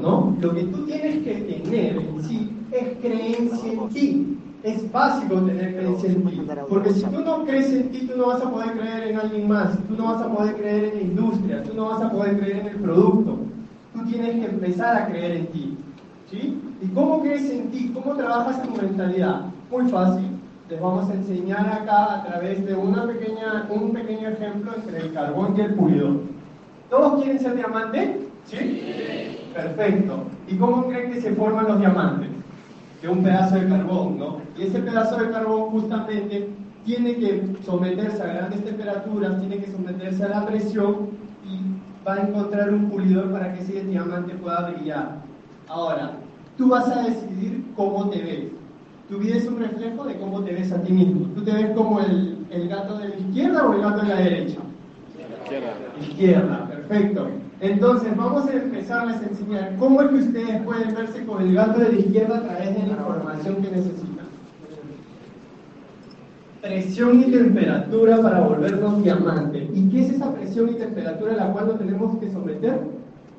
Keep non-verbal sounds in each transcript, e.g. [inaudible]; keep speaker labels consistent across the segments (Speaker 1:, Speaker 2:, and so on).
Speaker 1: ¿no? Lo que tú tienes que tener en sí es creencia en ti. Es básico tener creencia en ti. Porque si tú no crees en ti, tú no vas a poder creer en alguien más. Tú no vas a poder creer en la industria. Tú no vas a poder creer en el producto. Tú tienes que empezar a creer en ti. ¿Sí? ¿Y cómo crees en ti? ¿Cómo trabajas tu mentalidad? Muy fácil. Les vamos a enseñar acá a través de una pequeña, un pequeño ejemplo entre el carbón y el pulidor. ¿Todos quieren ser diamantes? ¿Sí? Perfecto. ¿Y cómo creen que se forman los diamantes? De un pedazo de carbón, ¿no? Y ese pedazo de carbón justamente tiene que someterse a grandes temperaturas, tiene que someterse a la presión y va a encontrar un pulidor para que ese diamante pueda brillar. Ahora, tú vas a decidir cómo te ves. Tu vida es un reflejo de cómo te ves a ti mismo. ¿Tú te ves como el, el gato de la izquierda o el gato de la derecha? Izquierda. Izquierda, perfecto. Entonces, vamos a empezarles a enseñar cómo es que ustedes pueden verse con el gato de la izquierda a través de la información que necesitan. Presión y temperatura para volvernos diamantes. ¿Y qué es esa presión y temperatura a la cual nos tenemos que someter?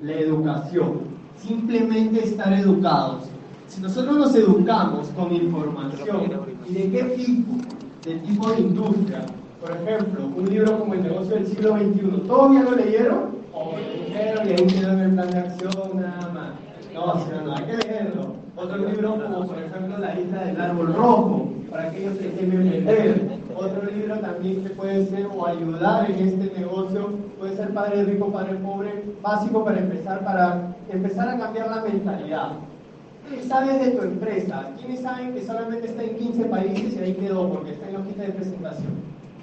Speaker 1: La educación. Simplemente estar educados. Si nosotros nos educamos con información, ¿y de qué tipo? De tipo de industria. Por ejemplo, un libro como El negocio del siglo XXI. ¿Todos ya lo leyeron? O leyeron y ahí quedó el plan de acción nada más. No, sino no, hay que leerlo. Otro libro como por ejemplo La isla del árbol rojo, para aquellos que quieren leer. Otro libro también que puede ser o ayudar en este negocio, puede ser Padre Rico, Padre Pobre, básico para empezar, para empezar a cambiar la mentalidad. ¿Qué sabes de tu empresa? ¿Quiénes saben que solamente está en 15 países y ahí quedó porque está en la hojita de presentación?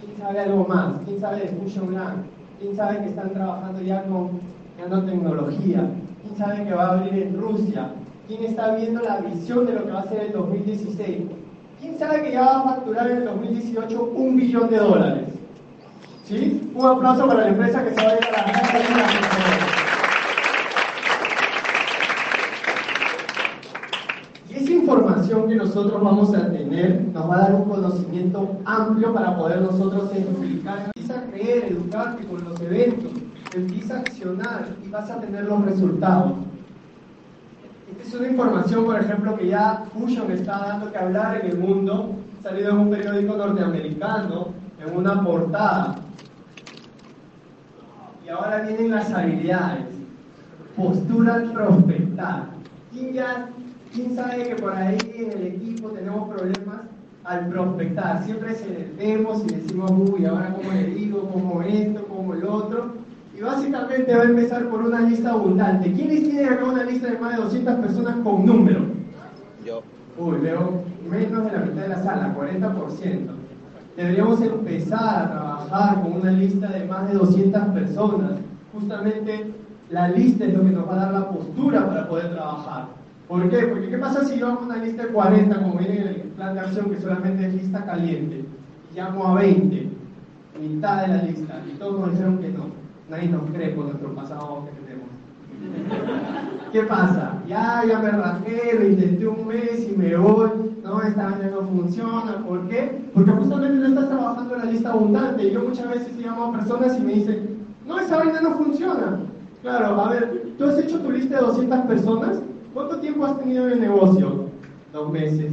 Speaker 1: ¿Quién sabe algo más? ¿Quién sabe de Fusion Land? ¿Quién sabe que están trabajando ya con nanotecnología? ¿Quién sabe que va a abrir en Rusia? ¿Quién está viendo la visión de lo que va a ser el 2016? ¿Quién sabe que ya va a facturar en el 2018 un billón de dólares? ¿Sí? Un aplauso para la empresa que se va a ir a la Y esa información que nosotros vamos a nos va a dar un conocimiento amplio para poder nosotros explicar empieza a creer, educarte con los eventos, empieza a accionar y vas a tener los resultados. Esta es una información, por ejemplo, que ya Fusion está dando que hablar en el mundo, salido en un periódico norteamericano, en una portada. Y ahora vienen las habilidades. Postura al prospectar. ¿Quién, ya, ¿Quién sabe que por ahí en el equipo tenemos problemas? Al prospectar. Siempre se vemos y decimos, uy, ahora cómo le digo, cómo esto, cómo el otro. Y básicamente va a empezar por una lista abundante. ¿Quiénes tienen acá una lista de más de 200 personas con número?
Speaker 2: Yo.
Speaker 1: Uy, veo menos de la mitad de la sala, 40%. Deberíamos empezar a trabajar con una lista de más de 200 personas. Justamente la lista es lo que nos va a dar la postura para poder trabajar. ¿Por qué? Porque ¿qué pasa si yo hago una lista de 40, como viene en el plan de acción, que solamente es lista caliente, y llamo a 20, mitad de la lista, y todos nos dijeron que no, nadie nos cree por nuestro pasado que tenemos. ¿Qué pasa? Ya, ya me rajé, lo intenté un mes y me voy, no, esta año no funciona, ¿por qué? Porque justamente no estás trabajando en la lista abundante, yo muchas veces llamo a personas y me dicen, no, esa vaina no funciona. Claro, a ver, ¿tú has hecho tu lista de 200 personas? ¿Cuánto tiempo has tenido en el negocio? Dos meses.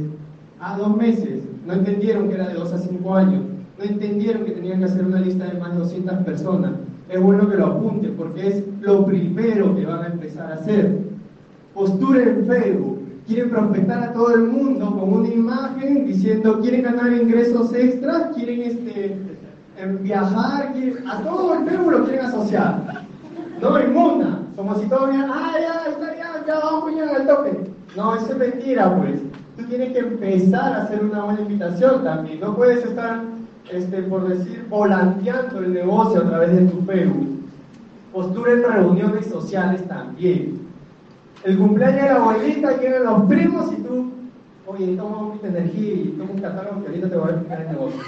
Speaker 1: Ah, dos meses. No entendieron que era de dos a cinco años. No entendieron que tenían que hacer una lista de más de 200 personas. Es bueno que lo apunten porque es lo primero que van a empezar a hacer. Postura en Facebook. Quieren prospectar a todo el mundo con una imagen diciendo quieren ganar ingresos extras, quieren este, viajar, a todo el Facebook lo quieren asociar. No inmunda, como si bien, ah, ya, está No, eso es mentira, pues. Tú tienes que empezar a hacer una buena invitación también. No puedes estar, este, por decir, volanteando el negocio a través de tu Facebook. Postura en reuniones sociales también. El cumpleaños de la abuelita, llegan los primos y tú, oye, toma un poquito de energía y toma un catálogo que ahorita te voy a explicar el negocio.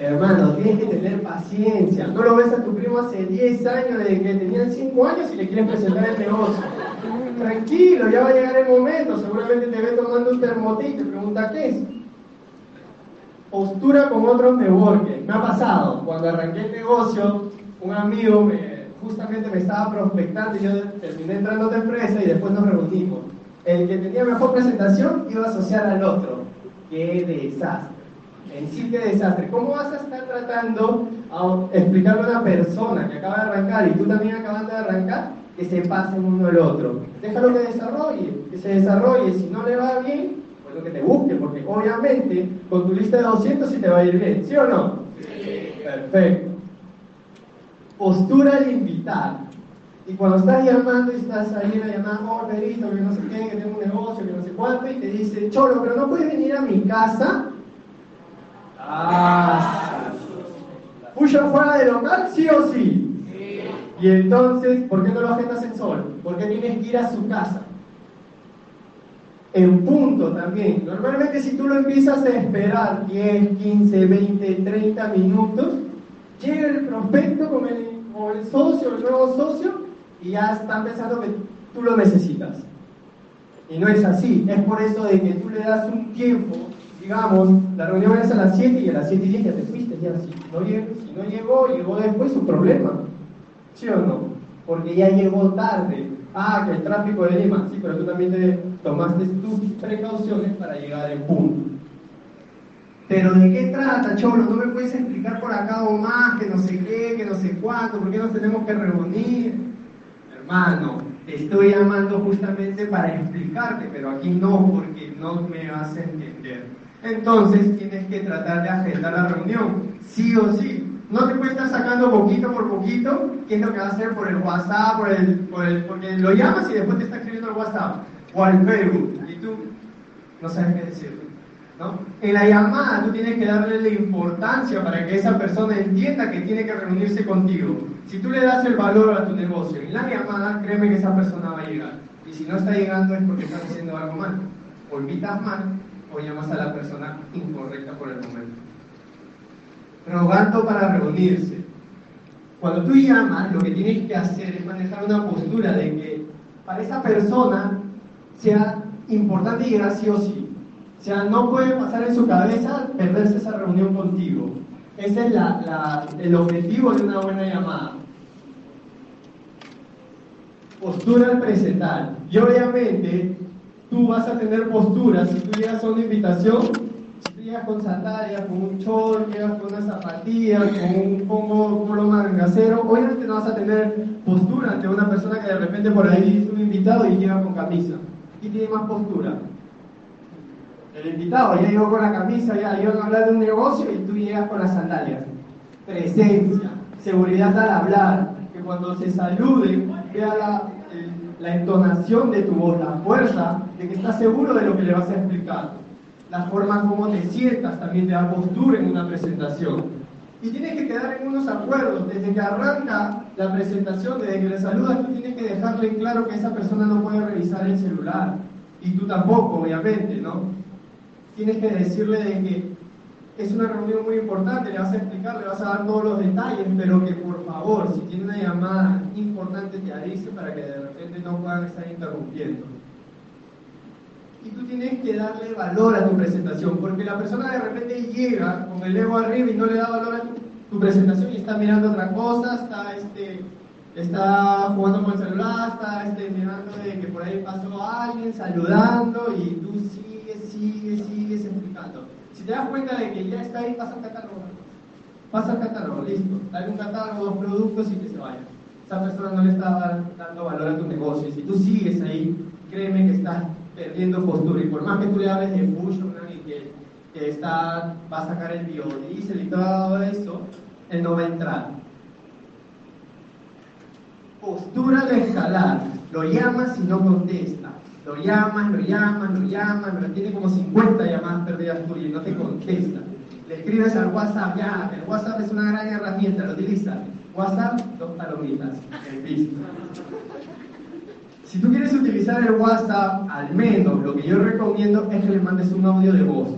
Speaker 1: Hermano, tienes que tener paciencia. No lo ves a tu primo hace 10 años, desde que tenían 5 años y le quieren presentar el negocio. Tranquilo, ya va a llegar el momento. Seguramente te ve tomando un termoté y te pregunta qué es. Postura con otros networkers. Me ha pasado. Cuando arranqué el negocio, un amigo me, justamente me estaba prospectando y yo terminé entrando a otra empresa y después nos reunimos. El que tenía mejor presentación iba a asociar al otro. ¡Qué desastre! En sí qué desastre. ¿Cómo vas a estar tratando a explicarle a una persona que acaba de arrancar y tú también acabas de arrancar que se pasen uno el otro? Déjalo que desarrolle, que se desarrolle. Si no le va bien, pues lo que te busque, porque obviamente con tu lista de 200 sí te va a ir bien, ¿sí o no? Sí. Perfecto. Postura al invitar. Y cuando estás llamando y estás ahí en la llamada, oh, perito, que no sé qué, que tengo un negocio, que no sé cuánto, y te dice, Cholo, pero no puedes venir a mi casa Ah. ¿Puyo fuera de local, sí o sí? sí? Y entonces, ¿por qué no lo agendas en sol? Porque tienes que ir a su casa. En punto también. Normalmente si tú lo empiezas a esperar 10, 15, 20, 30 minutos, llega el prospecto con el, con el socio, el nuevo socio, y ya están pensando que tú lo necesitas. Y no es así. Es por eso de que tú le das un tiempo digamos, la reunión es a las 7 y a las 7 y 10 ya te fuiste, ya si no, llegó, si no llegó, llegó después su problema. ¿Sí o no? Porque ya llegó tarde. Ah, que el tráfico de Lima, sí, pero tú también te tomaste tus precauciones para llegar en punto. Pero ¿de qué trata, Cholo? ¿No me puedes explicar por acá o más, que no sé qué, que no sé cuánto, por qué nos tenemos que reunir? Hermano, te estoy llamando justamente para explicarte, pero aquí no, porque no me vas a entender entonces tienes que tratar de agendar la reunión, sí o sí. No te puedes estar sacando poquito por poquito, qué es lo que vas a hacer por el WhatsApp, por el, por el, porque lo llamas y después te está escribiendo el WhatsApp o al Facebook y tú no sabes qué decir. ¿no? En la llamada tú tienes que darle la importancia para que esa persona entienda que tiene que reunirse contigo. Si tú le das el valor a tu negocio en la llamada, créeme que esa persona va a llegar. Y si no está llegando es porque estás haciendo algo mal. O mal o llamas a la persona incorrecta por el momento. Rogando para reunirse. Cuando tú llamas, lo que tienes que hacer es manejar una postura de que para esa persona sea importante y sí o sí. O sea, no puede pasar en su cabeza perderse esa reunión contigo. Ese es el objetivo de una buena llamada. Postura al presentar. Y obviamente tú vas a tener posturas. Si tú llegas a una invitación, si tú llegas con sandalias, con un chor, llegas con unas zapatillas, con un pongo polo mangacero, obviamente no vas a tener postura ante una persona que de repente por ahí es un invitado y llega con camisa. Y tiene más postura. El invitado ya llegó con la camisa, ya iban a hablar de un negocio y tú llegas con las sandalias. Presencia, seguridad al hablar, que cuando se saluden vea la, la entonación de tu voz, la fuerza de que estás seguro de lo que le vas a explicar. La forma como te sientas también te da postura en una presentación. Y tienes que quedar en unos acuerdos. Desde que arranca la presentación, desde que le saludas, tú tienes que dejarle claro que esa persona no puede revisar el celular. Y tú tampoco, obviamente, ¿no? Tienes que decirle de que es una reunión muy importante, le vas a explicar, le vas a dar todos los detalles, pero que favor, si tiene una llamada importante, te avise para que de repente no puedan estar interrumpiendo. Y tú tienes que darle valor a tu presentación, porque la persona de repente llega con el ego arriba y no le da valor a tu, presentación y está mirando otra cosa, está, este, está jugando con el celular, está este, mirando de que por ahí pasó alguien, saludando y tú sigues, sigues, sigues explicando. Si te das cuenta de que ya está ahí, pasa al catálogo. Pasa al catálogo, listo. Dale un catálogo, dos productos y que se vaya. Esa persona no le está dando valor a tu negocio. Y si tú sigues ahí, créeme que estás perdiendo postura. Y por más que tú le hables de push y que, que está, va a sacar el biodiesel y todo eso, él no va a entrar. Postura de escalar. Lo llamas y no contesta. Lo llamas, lo llamas, lo llamas, pero tiene como 50 llamadas perdidas tuyas y no te contesta. Le escribes al WhatsApp, ya, el WhatsApp es una gran herramienta, lo utiliza. WhatsApp, dos palomitas, el Si tú quieres utilizar el WhatsApp, al menos lo que yo recomiendo es que le mandes un audio de voz.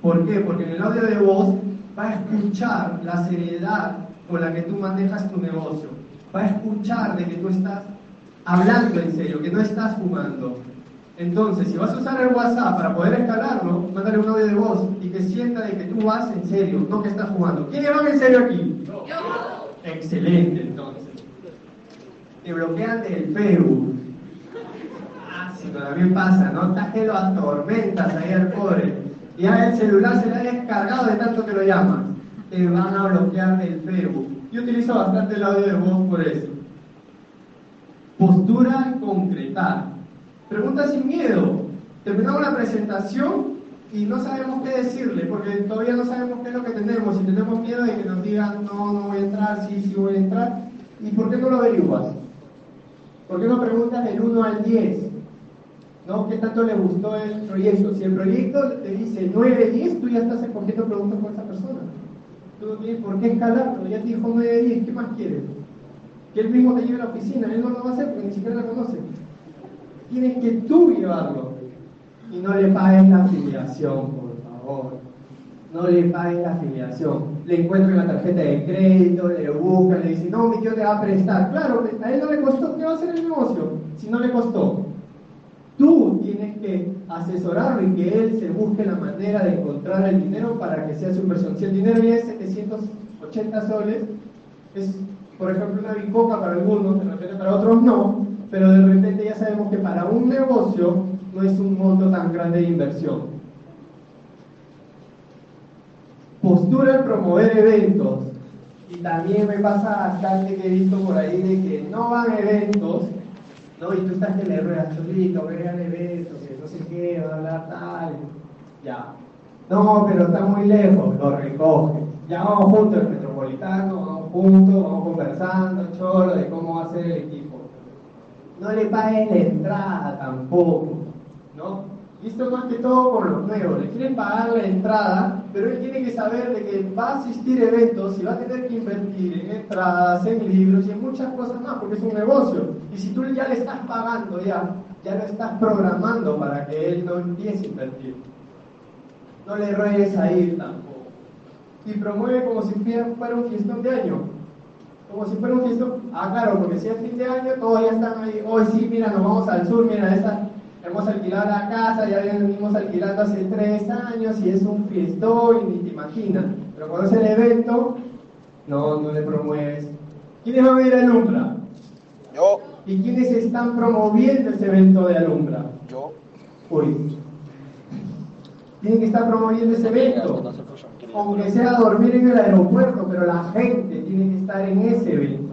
Speaker 1: ¿Por qué? Porque en el audio de voz va a escuchar la seriedad con la que tú manejas tu negocio. Va a escuchar de que tú estás hablando en serio, que no estás fumando. Entonces, si vas a usar el WhatsApp para poder escalarlo, mándale un audio de voz y que sienta de que tú vas en serio, no que estás jugando. ¿Quién va en serio aquí? Yo. Excelente, entonces. Te bloquean del Facebook. Ah, sí, todavía pasa, ¿no? Estás que lo atormentas ahí al pobre. Y ya el celular se le ha descargado de tanto que lo llamas. Te van a bloquear del Facebook. Yo utilizo bastante el audio de voz por eso. Postura concretar. Pregunta sin miedo. Terminamos la presentación y no sabemos qué decirle, porque todavía no sabemos qué es lo que tenemos y tenemos miedo de que nos digan, no, no voy a entrar, sí, sí voy a entrar. ¿Y por qué no lo averiguas? ¿Por qué no preguntas del 1 al 10? ¿No? ¿Qué tanto le gustó el proyecto? Si el proyecto te dice 9, 10, tú ya estás escogiendo preguntas con esa persona. Tú no tienes por qué escalarlo, ya te dijo 9, 10, ¿qué más quieres? Que él mismo te lleve a la oficina, él no lo va a hacer porque ni siquiera la conoce. Tienes que tú llevarlo. Y no le pagues la afiliación, por favor. No le pagues la afiliación. Le encuentran la tarjeta de crédito, le buscan, le dicen, no, mi tío te va a prestar. Claro, a él no le costó, ¿qué va a hacer el negocio? Si no le costó. Tú tienes que asesorarlo y que él se busque la manera de encontrar el dinero para que sea su inversión. Si el dinero ya es 780 soles, es, por ejemplo, una bicoca para algunos, de repente para otros no, pero de repente ya sabemos que para un negocio no es un monto tan grande de inversión. Postura en promover eventos. Y también me pasa bastante que he visto por ahí de que no van eventos, ¿no? Y tú estás que le ruedas, solito, vean eventos, que no sé qué, va a hablar tal. Ya. No, pero está muy lejos, lo recoge. Ya vamos juntos, el metropolitano, vamos juntos, vamos conversando, cholo, de cómo va a ser el equipo. No le paguen la entrada tampoco, ¿no? Visto más que todo por los nuevos, le quieren pagar la entrada, pero él tiene que saber de que va a asistir eventos y va a tener que invertir en entradas, en libros y en muchas cosas más, porque es un negocio. Y si tú ya le estás pagando ya, ya lo estás programando para que él no empiece a invertir. No le ruegues a ir tampoco. Y promueve como si fuera un fiestón de año. Como si fuera un. Ah, claro, porque si es fin de año, todos ya están ahí. Hoy sí, mira, nos vamos al sur, mira, esta hemos alquilado la casa, ya venimos alquilando hace tres años y es un fiestón y ni te imaginas. Pero cuando es el evento, no, no le promueves. ¿Quiénes van a ir a Alumbra?
Speaker 2: Yo.
Speaker 1: ¿Y quiénes están promoviendo ese evento de Alumbra?
Speaker 2: Yo.
Speaker 1: Uy. Tienen que estar promoviendo ese evento. Aunque sea dormir en el aeropuerto, pero la gente tiene que estar en ese evento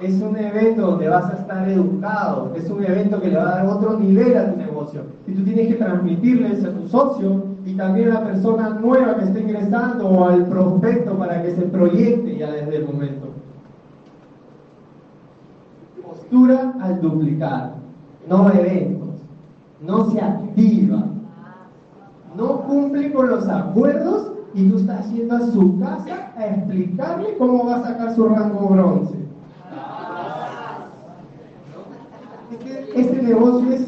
Speaker 1: es un evento donde vas a estar educado, es un evento que le va a dar otro nivel a tu negocio. Y tú tienes que transmitirles a tu socio y también a la persona nueva que está ingresando o al prospecto para que se proyecte ya desde el momento. Postura al duplicar, no eventos, no se activa, no cumple con los acuerdos y tú estás yendo a su casa a explicarle cómo va a sacar su rango bronce. este negocio es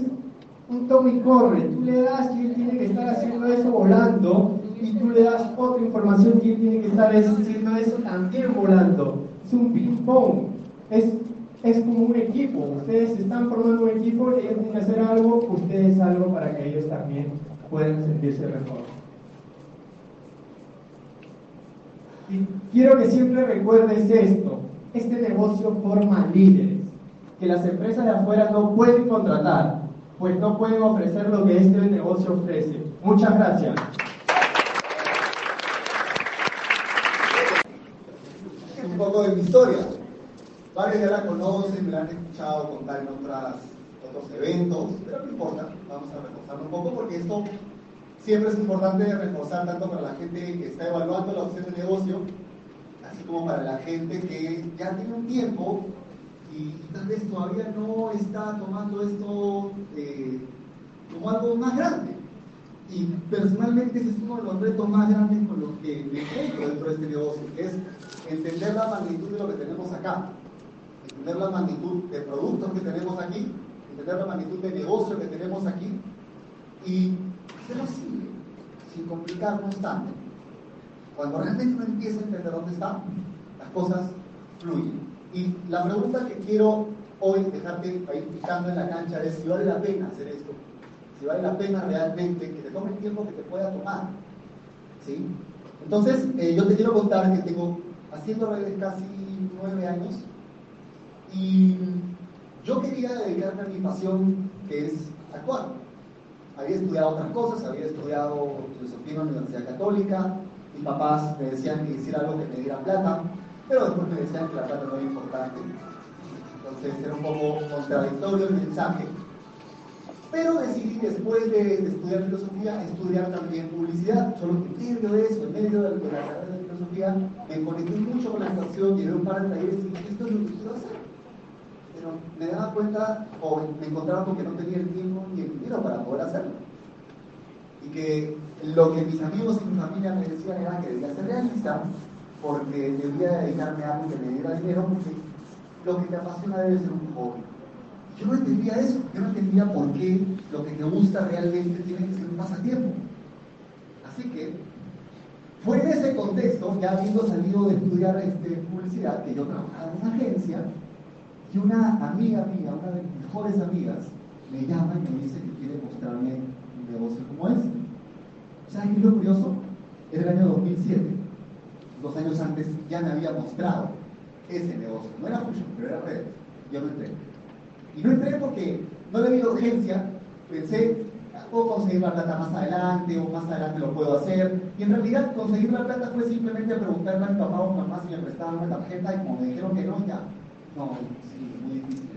Speaker 1: un toma y corre. Tú le das y él tiene que estar haciendo eso volando y tú le das otra información y él tiene que estar haciendo eso también volando. Es un ping-pong. Es, es como un equipo. Ustedes están formando un equipo, ellos tienen que hacer algo, ustedes algo para que ellos también puedan sentirse mejor. Quiero que siempre recuerdes esto. Este negocio forma líderes que las empresas de afuera no pueden contratar, pues no pueden ofrecer lo que este negocio ofrece. Muchas gracias.
Speaker 3: Un poco de mi historia. Varios ya la conocen, me la han escuchado contar en otras, otros eventos, pero no importa, vamos a reforzarlo un poco porque esto siempre es importante reforzar tanto para la gente que está evaluando la opción de negocio, así como para la gente que ya tiene un tiempo y, tal vez todavía no está tomando esto eh, como algo más grande. Y personalmente ese es uno de los retos más grandes con los que me encuentro dentro de este negocio, que es entender la magnitud de lo que tenemos acá, entender la magnitud de productos que tenemos aquí, entender la magnitud de negocio que tenemos aquí y hacerlo simple, sin complicarnos tanto. Cuando realmente uno empieza a entender dónde está, las cosas fluyen. Y la pregunta que quiero hoy dejarte ahí picando en la cancha es si vale la pena hacer esto, si vale la pena realmente que te tome el tiempo que te pueda tomar. ¿Sí? Entonces, eh, yo te quiero contar que tengo haciendo redes casi nueve años y yo quería dedicarme a mi pasión que es actuar. Había estudiado otras cosas, había estudiado filosofía en la Universidad Católica, mis papás me decían que hiciera algo que me diera plata, pero después me decían que la plata no era importante. Entonces era un poco contradictorio el mensaje. Pero decidí después de, estudiar filosofía, estudiar también publicidad. Solo que en medio de eso, en medio de, la carrera de filosofía, me conecté mucho con la estación, llevé un par de talleres y dije, esto es lo que quiero hacer. Me daba cuenta, o me encontraba con que no tenía el tiempo ni el dinero para poder hacerlo. Y que lo que mis amigos y mi familia me decían era que debía ser realista, porque debía dedicarme a algo que me diera dinero, porque lo que te apasiona debe ser un hobby. Yo no entendía eso, yo no entendía por qué lo que te gusta realmente tiene que ser un pasatiempo. Así que fue en ese contexto, ya habiendo salido de estudiar este, publicidad, que yo trabajaba en una agencia y una amiga mía, una de mis mejores amigas, me llama y me dice que quiere mostrarme un negocio como este. ¿Sabes qué es lo curioso? Era el año 2007. Dos años antes ya me había mostrado ese negocio. No era mucho, pero era redes. Yo no entré. Y no entré porque no le vi urgencia. Pensé, puedo conseguir la plata más adelante o más adelante lo puedo hacer. Y en realidad conseguir la plata fue simplemente preguntarle a mi papá o mamá si me prestaban una tarjeta y como me dijeron que no, ya. No, sí, muy difícil.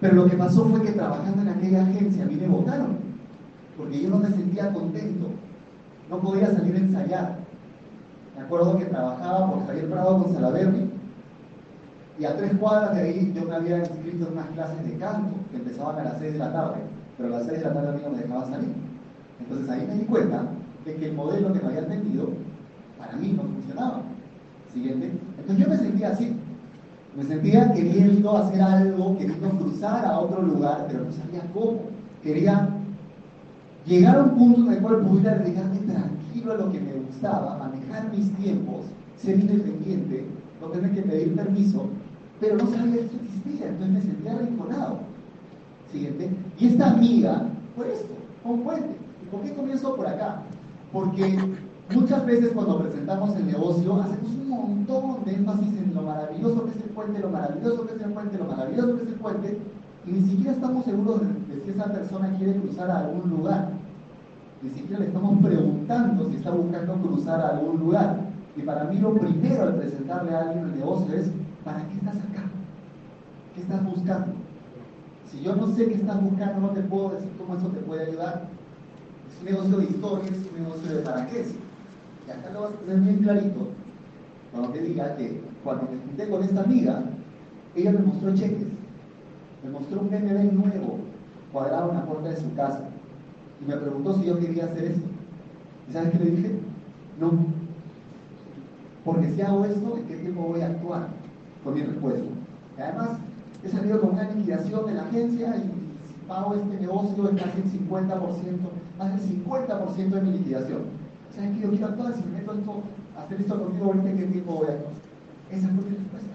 Speaker 3: Pero lo que pasó fue que trabajando en aquella agencia a mí me votaron, porque yo no me sentía contento, no podía salir a ensayar. Me acuerdo que trabajaba por Javier Prado con Salaberry y a tres cuadras de ahí yo me había inscrito en unas clases de canto que empezaban a las seis de la tarde, pero a las seis de la tarde a mí no me dejaban salir. Entonces ahí me di cuenta de que el modelo que me habían vendido para mí no funcionaba. Siguiente. Entonces yo me sentía así. Me sentía queriendo hacer algo, queriendo cruzar a otro lugar, pero no sabía cómo. Quería llegar a un punto en el cual pudiera dedicarme tranquilo a lo que me gustaba, manejar mis tiempos, ser independiente, no tener que pedir permiso, pero no sabía que existía, entonces me sentía arrinconado. Siguiente. Y esta amiga fue esto, un puente. ¿Y por qué comienzo por acá? Porque muchas veces cuando presentamos el negocio hacemos un montón de énfasis en lo maravilloso que es el puente, lo maravilloso que es el puente, lo maravilloso que es el puente, y ni siquiera estamos seguros de, si esa persona quiere cruzar a algún lugar. Ni siquiera le estamos preguntando si está buscando cruzar a algún lugar. Y para mí lo primero al presentarle a alguien el negocio es, ¿para qué estás acá? ¿Qué estás buscando? Si yo no sé qué estás buscando, no te puedo decir cómo eso te puede ayudar. Es un negocio de historia, es un negocio de para qué. Y acá lo vas a tener bien clarito cuando te diga que cuando me junté con esta amiga, ella me mostró cheques. Me mostró un BMW nuevo, cuadrado en la puerta de su casa. Y me preguntó si yo quería hacer esto. ¿Y sabes qué le dije? No, porque si hago esto, ¿en qué tiempo voy a actuar? Con mi respuesta. Y además, he salido con una liquidación de la agencia y si pago este negocio es casi el 50%, más del 50% de mi liquidación. ¿Sabes qué? Yo quiero actuar, si me meto esto, hacer esto contigo ahorita, ¿en qué tiempo voy a actuar? Esa fue mi respuesta.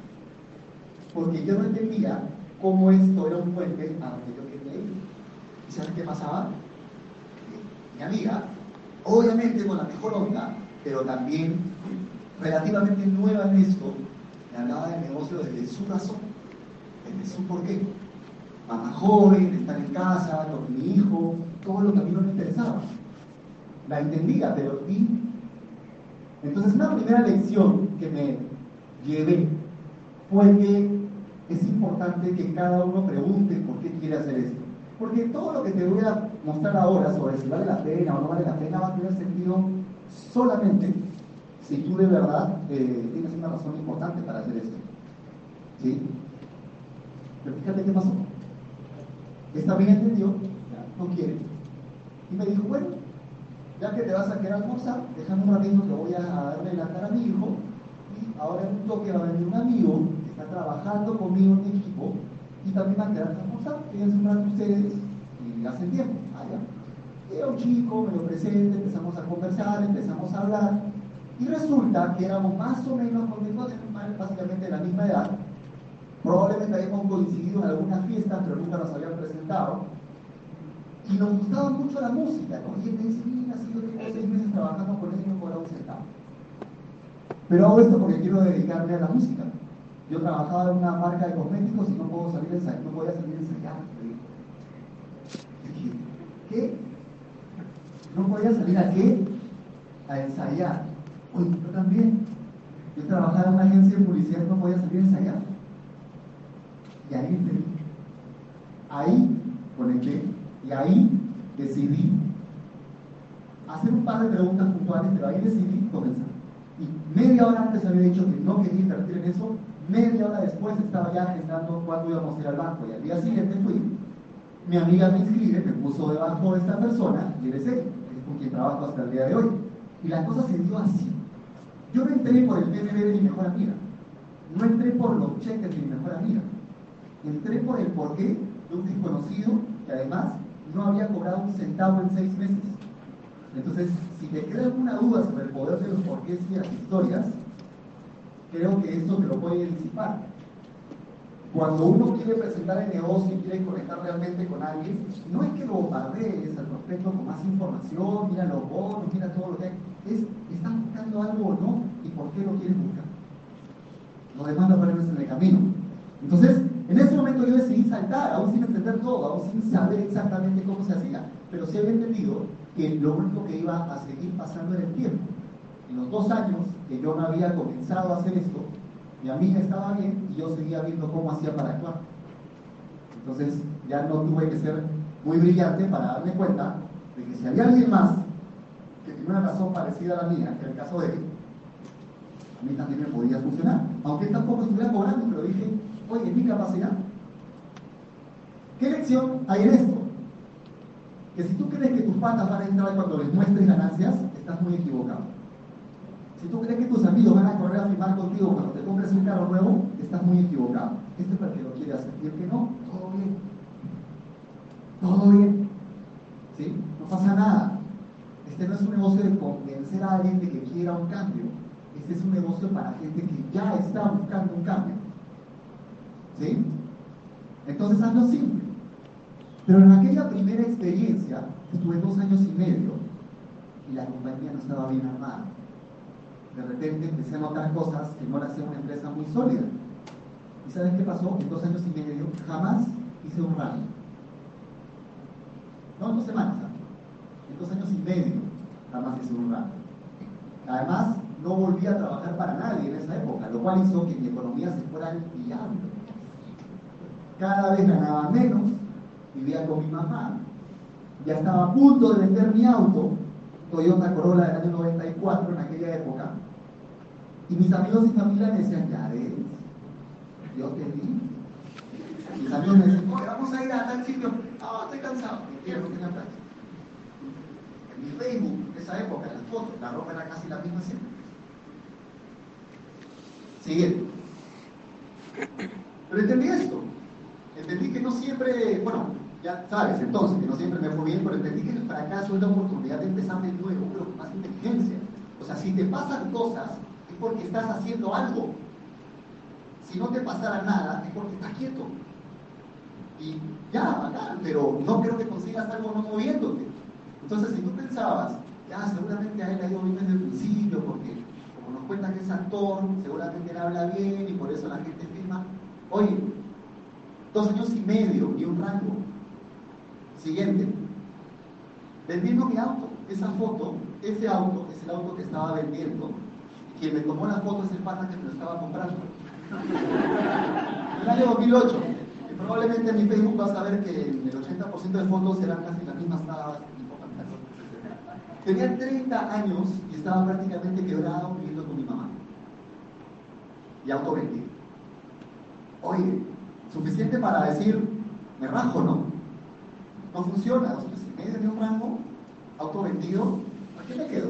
Speaker 3: Porque yo no entendía cómo esto era un puente a donde yo quería ir. ¿Y sabes qué pasaba? Mi amiga, obviamente con la mejor onda, pero también relativamente nueva en esto, me hablaba del negocio desde su razón, desde su porqué. Mamá joven, estar en casa, con mi hijo, todo lo que a mí no me interesaba. La entendía, pero y entonces una primera lección que me llevé fue que es importante que cada uno pregunte por qué quiere hacer esto. Porque todo lo que te voy a mostrar ahora sobre si vale la pena o no vale la pena va a tener sentido solamente si tú de verdad eh, tienes una razón importante para hacer esto. ¿Sí? Pero fíjate qué pasó. Esta bien entendió, no quiere. Y me dijo, bueno, ya que te vas a quedar almorzar, déjame un ratito que voy a darle la cara a mi hijo. Y ahora en un toque va a venir un amigo que está trabajando conmigo en equipo y también a quedarse a almorzar. Quédense un rato ustedes y hacen tiempo. Allá. Era un chico, me lo presente, empezamos a conversar, empezamos a hablar, y resulta que éramos más o menos, básicamente de la misma edad, probablemente habíamos coincidido en algunas fiestas, pero nunca nos habían presentado, y nos gustaba mucho la música, ¿no? Y él me dice, mira, si yo tengo seis meses trabajando con él y no cobra un centavo. Pero hago esto porque quiero dedicarme a la música. Yo trabajaba en una marca de cosméticos y no puedo salir a ensayar, no podía salir a ensayar. ¿Qué? ¿No podía salir a qué? A ensayar. Oye, yo también. Yo trabajaba en una agencia de publicidad y no podía salir a ensayar. Y ahí entendí. Ahí conecté y ahí decidí hacer un par de preguntas puntuales, pero ahí decidí comenzar. Y media hora antes había dicho que no quería invertir en eso, media hora después estaba ya agendando cuándo íbamos a ir al banco. Y al día siguiente fui, mi amiga me inscribe, me puso debajo de esta persona, y eres él, es con quien trabajo hasta el día de hoy. Y la cosa se dio así. Yo no entré por el PNB de mi mejor amiga, no entré por los cheques de mi mejor amiga, entré por el porqué de un desconocido que además no había cobrado un centavo en seis meses. Entonces, si te queda alguna duda sobre el poder de los porqués y las historias, creo que esto te lo puede disipar. Cuando uno quiere presentar el negocio y quiere conectar realmente con alguien, no es que lo bombardees al prospecto con más información, mira los bonos, mira todo lo que hay. Es, ¿estás buscando algo o no? ¿Y por qué lo quieres buscar? Lo demás lo ponemos en el camino. Entonces, en ese momento yo decidí saltar, aún sin entender todo, aún sin saber exactamente cómo se hacía, pero sí había entendido que lo único que iba a seguir pasando era el tiempo. En los dos años que yo no había comenzado a hacer esto, mi amiga estaba bien y yo seguía viendo cómo hacía para actuar. Entonces ya no tuve que ser muy brillante para darme cuenta de que si había alguien más que tenía una razón parecida a la mía, que era el caso de él, a mí también me podía funcionar. Aunque tampoco estuviera cobrando, pero dije, oye, es mi capacidad. ¿Qué lección hay en esto? Que si tú crees que tus patas van a entrar cuando les muestres ganancias, estás muy equivocado. Si tú crees que tus amigos van a correr a firmar contigo cuando te compres un carro nuevo, estás muy equivocado. Esto es para que lo quiere hacer. Y el que no, todo bien. Todo bien. ¿Sí? No pasa nada. Este no es un negocio de convencer a alguien de que quiera un cambio. Este es un negocio para gente que ya está buscando un cambio. ¿Sí? Entonces hazlo simple. Pero en aquella primera experiencia, estuve dos años y medio y la compañía no estaba bien armada. De repente empecé a notar cosas que no era ser una empresa muy sólida. ¿Y sabes qué pasó? En dos años y medio jamás hice un rally. No, dos semanas. En dos años y medio jamás hice un rally. Además, no volví a trabajar para nadie en esa época, lo cual hizo que mi economía se fuera al. Cada vez ganaba menos, vivía con mi mamá, ya estaba a punto de vender mi auto, Toyota Corolla del año 94 en aquella época, y mis amigos y familia me decían, ya ves, yo te di. Mis amigos me decían, oye, vamos a ir a tal sitio, ah, estoy cansado, quiero, no tenía plata. En mi Facebook, esa época, las fotos, la ropa era casi la misma siempre. Siguiente. Pero entendí esto. Entendí que no siempre, bueno, ya sabes entonces que no siempre me fue bien, pero entendí que el fracaso es la oportunidad de empezar de nuevo, pero con más inteligencia. O sea, si te pasan cosas, es porque estás haciendo algo. Si no te pasara nada, es porque estás quieto. Y ya, bacán, pero no creo que consigas algo no moviéndote. Entonces, si tú pensabas, ya, seguramente a él ha ido bien desde el principio, porque como nos cuentan que es actor, seguramente él habla bien y por eso la gente firma. Oye, dos años y medio y un rango. Siguiente. Vendiendo mi auto. Esa foto, ese auto es el auto que estaba vendiendo. Y quien me tomó la foto es el pata que me lo estaba comprando. el año 2008. Y probablemente en mi Facebook vas a ver que el 80% de fotos eran casi las mismas tabas. Tenía 30 años y estaba prácticamente quebrado viviendo con mi mamá. Y auto vendido. Oye, suficiente para decir, me rajo, ¿no? No funciona, dos meses y medio de un rango, auto vendido, ¿a qué me quedo?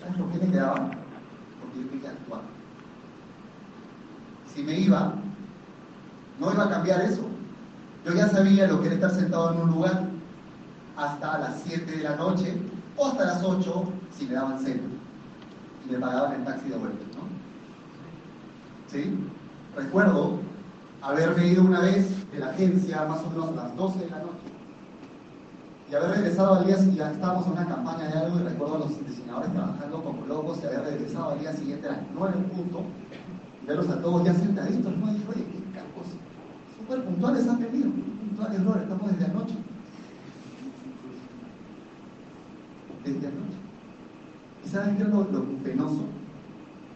Speaker 3: ¿Sabes por qué me quedaba? Porque yo quería actuar. Si me iba, no iba a cambiar eso. Yo ya sabía lo que era estar sentado en un lugar hasta las 7 de la noche o hasta las 8 si me daban cena y me pagaban el taxi de vuelta, ¿no? ¿Sí? Recuerdo haberme ido una vez de la agencia más o menos a las 12 de la noche y haber regresado al día siguiente, estábamos en una campaña de algo y recuerdo a los diseñadores trabajando como locos y haber regresado al día siguiente a las 9 en punto y verlos a todos ya sentaditos, ¿no? Y dije, oye, qué capos, súper puntuales han venido, puntuales, no, estamos desde anoche. Desde anoche. ¿Y saben qué es lo, lo penoso?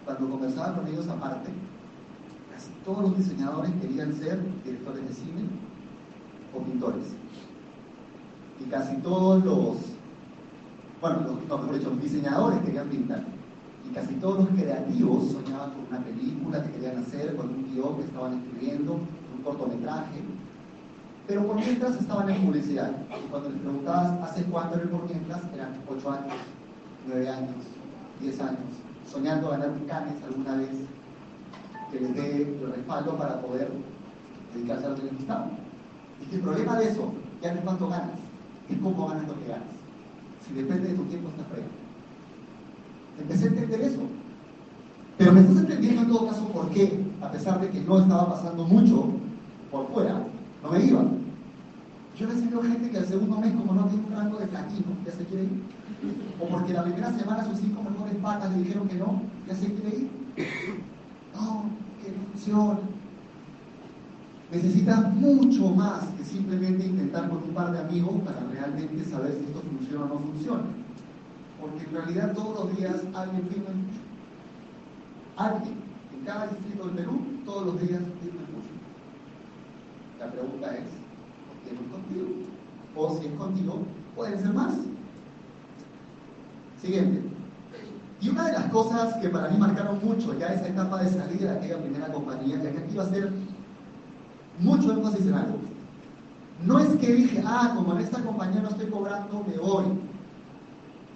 Speaker 3: Cuando conversaba con ellos aparte, casi todos los diseñadores querían ser directores de cine o pintores y casi todos los, bueno, los, mejor dicho, diseñadores querían pintar. Y casi todos los creativos soñaban con una película que querían hacer, con un guion que estaban escribiendo, un cortometraje. Pero por mientras estaban en publicidad. Y cuando les preguntabas hace cuánto era el por mientras, eran 8 años, 9 años, 10 años, soñando ganar un canes alguna vez que les dé el respaldo para poder dedicarse a lo que les gustaba. Y que el problema de eso ya no es cuánto ganas, es cómo ganas lo que ganas. Si depende de tu tiempo, estás fregado. Empecé a entender eso. Pero me estás entendiendo en todo caso por qué, a pesar de que no estaba pasando mucho por fuera, no me iba. Yo veces veo gente que al segundo mes, como no tiene un rango de platino, ya se quiere ir. O porque la primera semana sus cinco mejores patas le dijeron que no, ya se quiere ir. No, que no funciona necesitas mucho más que simplemente intentar con un par de amigos para realmente saber si esto funciona o no funciona. Porque en realidad todos los días alguien firma el mucho. Alguien, en cada distrito del Perú, todos los días firma el mucho. La pregunta es, ¿por qué no es contigo? O si es contigo, pueden ser más. Siguiente. Y una de las cosas que para mí marcaron mucho ya esa etapa de salir de aquella primera compañía, ya que aquí iba a ser mucho énfasis en algo. No es que dije, ah, como en esta compañía no estoy cobrando, me voy.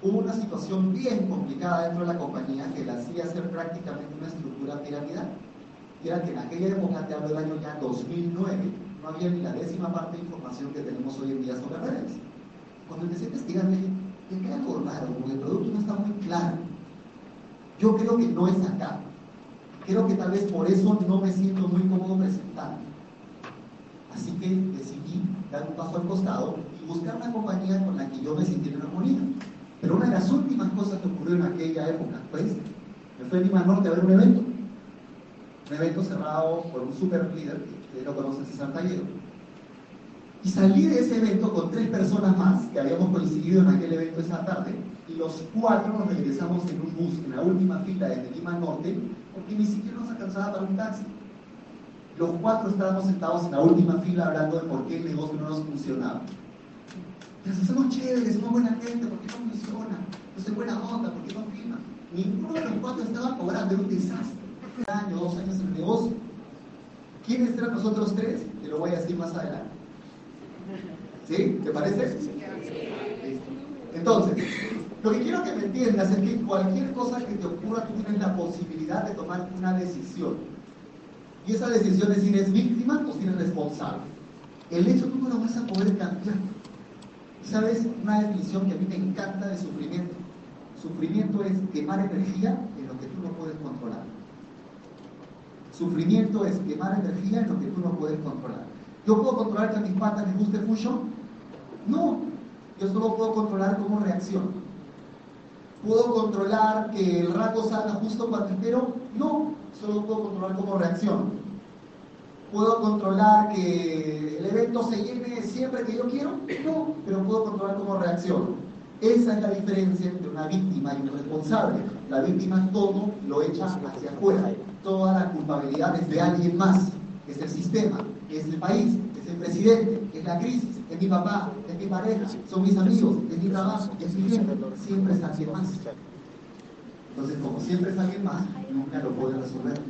Speaker 3: Hubo una situación bien complicada dentro de la compañía que la hacía ser prácticamente una estructura piramidal. Y era que en aquella época, te hablo del año ya 2009, no había ni la décima parte de información que tenemos hoy en día sobre redes. Cuando empecé a investigar, me dije, ¿qué queda raro? Porque el producto no está muy claro. Yo creo que no es acá. Creo que tal vez por eso no me siento muy cómodo presentando. Así que decidí dar un paso al costado y buscar una compañía con la que yo me sintiera en armonía. Pero una de las últimas cosas que ocurrió en aquella época fue Me fui a Lima Norte a ver un evento. Un evento cerrado por un super líder, que lo conocen, César Tallero. Y salí de ese evento con tres personas más que habíamos coincidido en aquel evento esa tarde. Y los cuatro nos regresamos en un bus en la última fila desde Lima Norte porque ni siquiera nos alcanzaba para un taxi. Los cuatro estábamos sentados en la última fila hablando de por qué el negocio no nos funcionaba. Pero si somos chéveres, somos buena gente, ¿por qué no funciona? No soy buena onda, ¿por qué no firma? Ninguno de los cuatro estaba cobrando, era un desastre. Un año, dos años en el negocio. ¿Quiénes eran nosotros tres? Te lo voy a decir más adelante. ¿Sí? ¿Te parece? Entonces, lo que quiero que me entiendas es que cualquier cosa que te ocurra, tú tienes la posibilidad de tomar una decisión. Y esa decisión es si eres víctima o si eres responsable. El hecho tú no lo vas a poder cambiar. ¿Sabes? Una definición que a mí me encanta de sufrimiento. Sufrimiento es quemar energía en lo que tú no puedes controlar. Sufrimiento es quemar energía en lo que tú no puedes controlar. ¿Yo puedo controlar que a mis patas les guste Fusion? No. Yo solo puedo controlar cómo reacciono. ¿Puedo controlar que el rato salga justo cuando espero? No solo puedo controlar cómo reacciono. ¿Puedo controlar que el evento se llene siempre que yo quiero? No, pero puedo controlar cómo reacciono. Esa es la diferencia entre una víctima y un responsable. La víctima todo lo echa hacia afuera. Toda la culpabilidad es de alguien más. Es el sistema, es el país, es el presidente, es la crisis, es mi papá, es mi pareja, son mis amigos, es mi trabajo, es mi gente. Siempre es alguien más. Entonces, como siempre es alguien más, nunca lo puede resolver.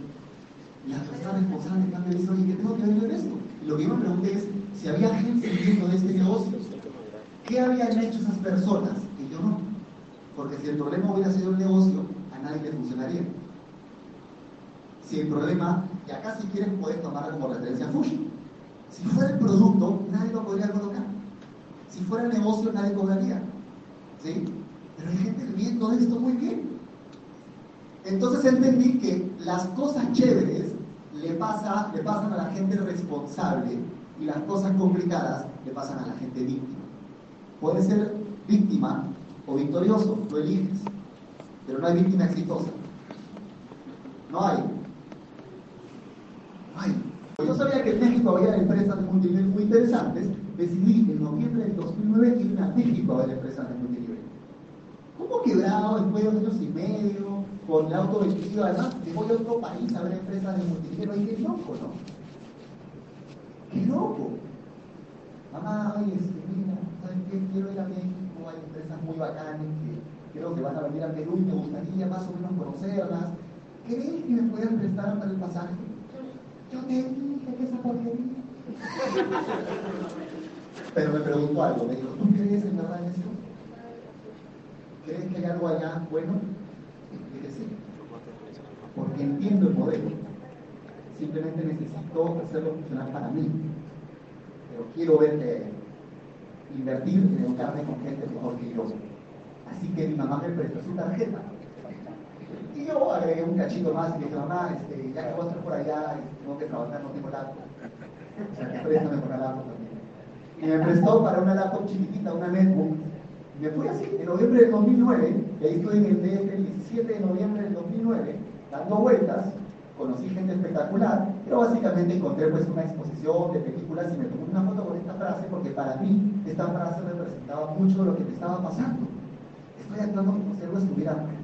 Speaker 3: Y la persona responsable en cambio dice, oye, ¿qué tengo que ver en esto? Y lo que yo me pregunté es, si había gente viviendo de este negocio, ¿qué habían hecho esas personas? Y yo no. Porque si el problema hubiera sido el negocio, a nadie le funcionaría. Si el problema, y acá si quieren puedes tomar como referencia Fuji. Si fuera el producto, nadie lo podría colocar. Si fuera negocio, nadie cobraría. ¿Sí? Pero hay gente viviendo esto muy bien. Entonces entendí que las cosas chéveres le, pasa, le pasan a la gente responsable y las cosas complicadas le pasan a la gente víctima. Puede ser víctima o victorioso, lo eliges, pero no hay víctima exitosa. No hay. No hay. Yo sabía que en México había empresas de multinivel muy interesantes, decidí en noviembre del 2009 irme a México a ver empresas de multinivel. ¿Cómo quebrado después de dos años y medio, con el auto vestido? Además, me voy a otro país a ver empresas de multinivel. Y qué loco, ¿no? Qué loco. Mamá, oye, este, mira, ¿sabes qué? Quiero ir a México, hay empresas muy bacanas que creo que van a venir a Perú y me gustaría más o menos conocerlas. ¿Crees que me puedan prestar para el pasaje? Yo te dije que esa porquería. Pero me preguntó algo, me dijo, ¿tú crees en verdad en esto? ¿Crees que hay algo allá bueno? Y dije sí. Porque entiendo el modelo. Simplemente necesito hacerlo funcionar para mí. Pero quiero ver que invertir en educarme con gente mejor que yo. Así que mi mamá me prestó su tarjeta. Y yo agregué un cachito más y dije, mamá, este, ya que voy a estar por allá, tengo que trabajar, no tengo laptop. O sea, préstame por la laptop Y me prestó para una laptop chiquitita, una netbook. Me fui así, en noviembre del 2009, y ahí estoy en el DF el 17 de noviembre del 2009, dando vueltas, conocí gente espectacular, pero básicamente encontré pues una exposición de películas y me tomé una foto con esta frase porque para mí esta frase representaba mucho de lo que me estaba pasando. Estoy actuando como si algo estuviera mal.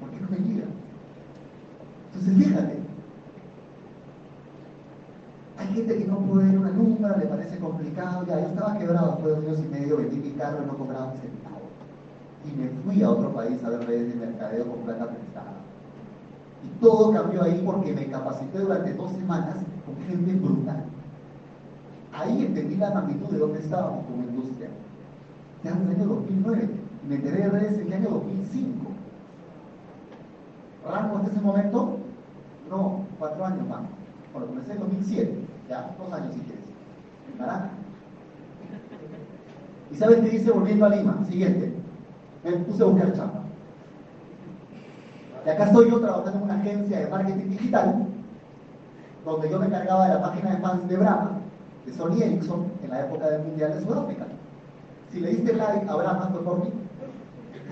Speaker 3: ¿Por qué no me mira? Entonces fíjate, hay gente que no puede ver una lumbre, le parece complicado, ya yo estaba quebrado después de dos años y medio, vendí mi carro y no cobraba un centavo. Y me fui a otro país a ver redes de mercadeo con plata prestada. Y todo cambió ahí porque me capacité durante dos semanas con gente brutal. Ahí entendí la magnitud de dónde estábamos como industria. Ya en el año 2009. Me enteré de redes en el año 2005. ¿Rango hasta ese momento? No, cuatro años más. Bueno, comencé en 2007. Ya, dos años si quieres. ¿Y sabes qué dice volviendo a Lima? Siguiente. Me puse a buscar chamba. Y acá estoy yo trabajando en una agencia de marketing digital, donde yo me encargaba de la página de fans de Brahma, de Sony Ericsson, en la época del Mundial de Sudáfrica. Si le diste like a Brahma fue por mí.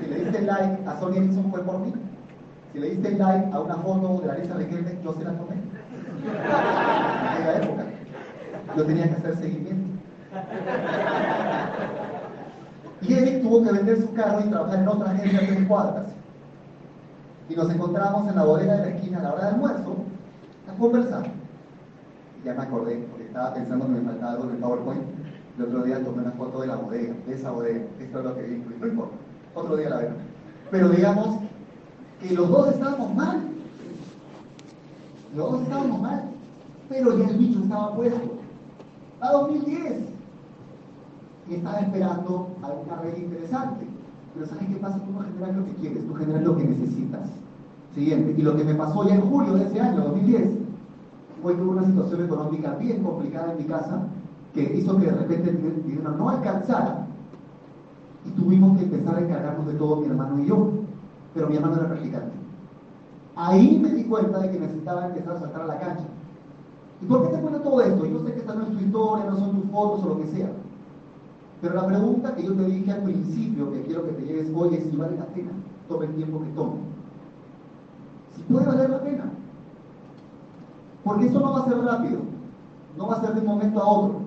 Speaker 3: Si le diste like a Sony Ericsson fue por mí. Si le diste like a una foto de la lista Riquelme, yo se la tomé. En aquella época. Yo tenía que hacer seguimiento. Y Eric tuvo que vender su carro y trabajar en otra agencia de cuadras. Y nos encontramos en la bodega de la esquina a la hora de almuerzo a conversar. Y ya me acordé, porque estaba pensando que me faltaba algo en el PowerPoint. El otro día tomé una foto de la bodega, de esa bodega. Esto es lo que vi. No importa, otro día la veo. Pero digamos que los dos estábamos mal. Los dos estábamos mal. Pero ya el bicho estaba puesto. A 2010. Y estaba esperando alguna red interesante. Pero ¿sabes qué pasa? Tú no generas lo que quieres, tú generas lo que necesitas. Siguiente. Y lo que me pasó ya en julio de ese año, 2010, fue que hubo una situación económica bien complicada en mi casa que hizo que de repente el dinero no alcanzara y tuvimos que empezar a encargarnos de todo mi hermano y yo. Pero mi hermano era practicante. Ahí me di cuenta de que necesitaba empezar a saltar a la cancha. ¿Y por qué te cuento todo esto? Yo sé que esta no es tu historia, no son tus fotos o lo que sea. Pero la pregunta que yo te dije al principio, que quiero que te lleves hoy, es si vale la pena. Tome el tiempo que tome. Si puede valer la pena. Porque eso no va a ser rápido. No va a ser de un momento a otro.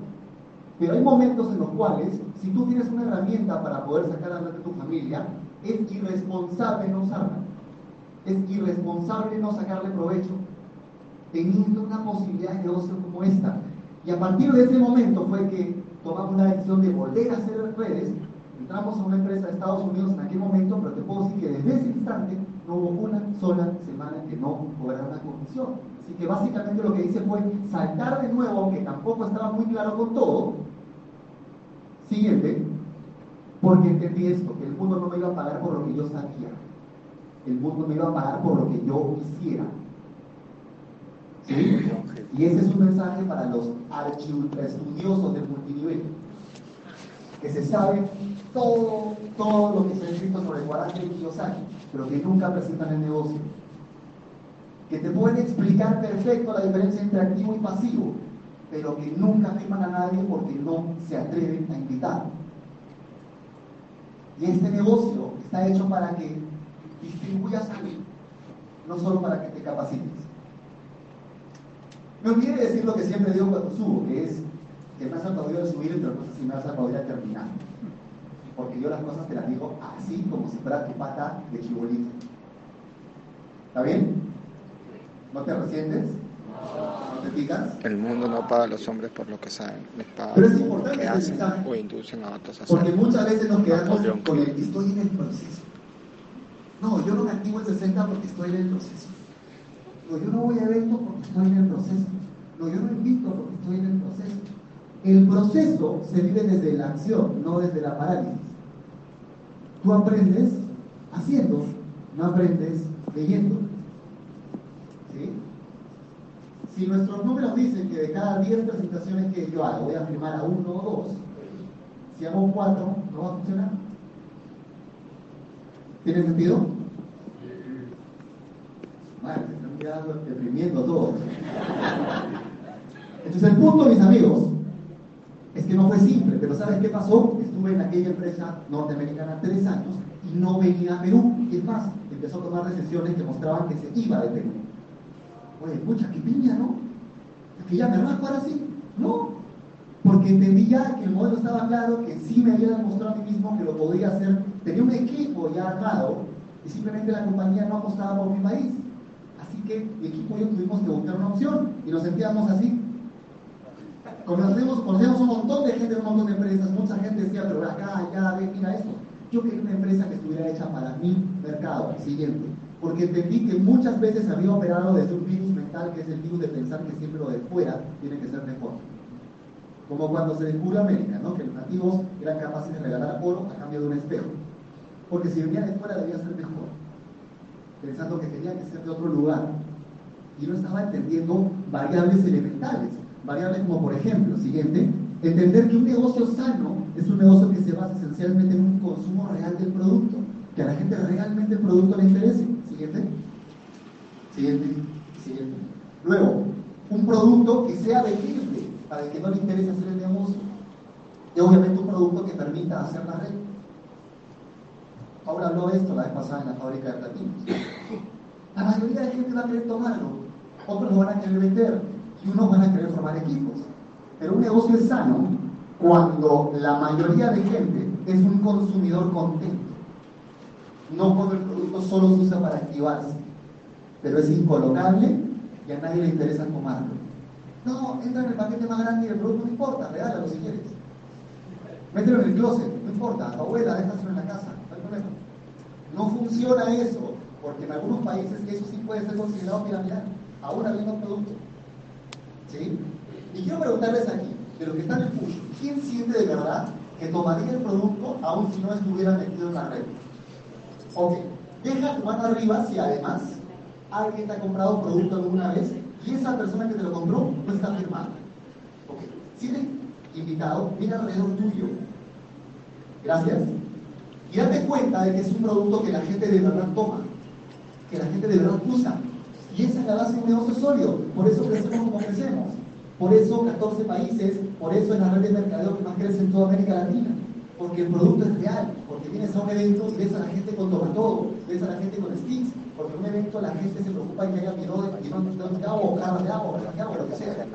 Speaker 3: Pero hay momentos en los cuales, si tú tienes una herramienta para poder sacar adelante tu familia, es irresponsable no usarla. Es irresponsable no sacarle provecho teniendo una posibilidad de negocio como esta. Y a partir de ese momento fue que tomamos la decisión de volver a hacer redes. Entramos a una empresa de Estados Unidos en aquel momento, pero te puedo decir que desde ese instante no hubo una sola semana que no cobrara una comisión. Así que básicamente lo que hice fue saltar de nuevo, aunque tampoco estaba muy claro con todo. Siguiente, porque entendí esto, que el mundo no me iba a pagar por lo que yo sabía. El mundo me iba a pagar por lo que yo hiciera. Y ese es un mensaje para los archiultraestudiosos del multinivel, que se sabe todo, todo lo que se ha escrito sobre Guarani y Kiyosaki, pero que nunca presentan el negocio. Que te pueden explicar perfecto la diferencia entre activo y pasivo, pero que nunca firman a nadie porque no se atreven a invitar. Y este negocio está hecho para que distribuyas no solo para que te capacites. Me olvidé decir lo que siempre digo cuando subo, que es que me has aplaudido al subir, entre cosas y me has aplaudido al terminar. Porque yo las cosas te las digo así, como si fuera tu pata de chibolito. ¿Está bien? ¿No te resientes? ¿No te picas?
Speaker 2: El mundo no paga a los hombres por lo que saben, les paga
Speaker 3: Pero es importante
Speaker 2: que hacen o inducen a otros a
Speaker 3: Porque
Speaker 2: hacerlo.
Speaker 3: muchas veces nos quedamos con el estoy en el proceso. No, yo no me activo el 60 porque estoy en el proceso. No, yo no voy a eventos porque estoy en el proceso. No, yo no invito porque estoy en el proceso. El proceso se vive desde la acción, no desde la parálisis. Tú aprendes haciendo, no aprendes leyendo. ¿Sí? Si nuestros números dicen que de cada 10 presentaciones que yo hago voy a firmar a uno o dos, si hago cuatro, ¿no va a funcionar? ¿Tiene sentido? Vale, quedando deprimiendo todos. Entonces el punto, mis amigos, es que no fue simple, pero ¿sabes qué pasó? Estuve en aquella empresa norteamericana tres años y no venía a Perú. Y es más, empezó a tomar decisiones que mostraban que se iba de Perú. Oye, pucha, qué piña, ¿no? Es que ya me rasco ahora sí. No, porque entendí ya que el modelo estaba claro, que sí me había demostrado a mí mismo que lo podía hacer. Tenía un equipo ya armado y simplemente la compañía no apostaba por mi país. Así que mi equipo y yo tuvimos que buscar una opción y nos sentíamos así. Conocemos, conocemos un montón de gente, un montón de empresas. Mucha gente decía, pero acá, allá, mira esto. Yo quería una empresa que estuviera hecha para mi mercado, siguiente. Porque entendí que muchas veces había operado desde un virus mental, que es el virus de pensar que siempre lo de fuera tiene que ser mejor. Como cuando se descubrió América, ¿no? que los nativos eran capaces de regalar oro a cambio de un espejo. Porque si venía de fuera debía ser mejor. Pensando que tenía que ser de otro lugar. Y no estaba entendiendo variables elementales. Variables como, por ejemplo, siguiente, entender que un negocio sano es un negocio que se basa esencialmente en un consumo real del producto. Que a la gente realmente el producto le interese. Siguiente. Siguiente. Siguiente. Luego, un producto que sea vendible para el que no le interese hacer el negocio. Y obviamente un producto que permita hacer la red. Ahora habló de esto la vez pasada en la fábrica de platinos. La mayoría de gente va a querer tomarlo, otros lo van a querer vender y unos van a querer formar equipos. Pero un negocio es sano cuando la mayoría de gente es un consumidor contento. No cuando el producto solo se usa para activarse, pero es incolocable y a nadie le interesa tomarlo. No, entra en el paquete más grande y el producto no importa, regálalo si quieres. Mételo en el closet, no importa, abuela, déjaselo en la casa. No funciona eso, porque en algunos países eso sí puede ser considerado piramidal, aún habiendo producto. ¿Sí? Y quiero preguntarles aquí, de los que están en push, ¿quién siente de verdad que tomaría el producto aún si no estuviera metido en la red? Ok, deja tu mano arriba si además alguien te ha comprado producto alguna vez y esa persona que te lo compró no está firmada. Ok, si eres invitado, mira alrededor tuyo. Gracias. Y date cuenta de que es un producto que la gente de verdad toma, que la gente de verdad usa. Y esa es la base de un negocio sólido. Por eso crecemos como crecemos. Por eso 14 países, por eso es la red de mercadeo que más crece en toda América Latina. Porque el producto es real, porque vienes a un evento y ves a la gente con todo, ves a la gente con sticks, porque en un evento la gente se preocupa de que haya miedo de que no agua, o jarras de agua, o de agua, lo que sea.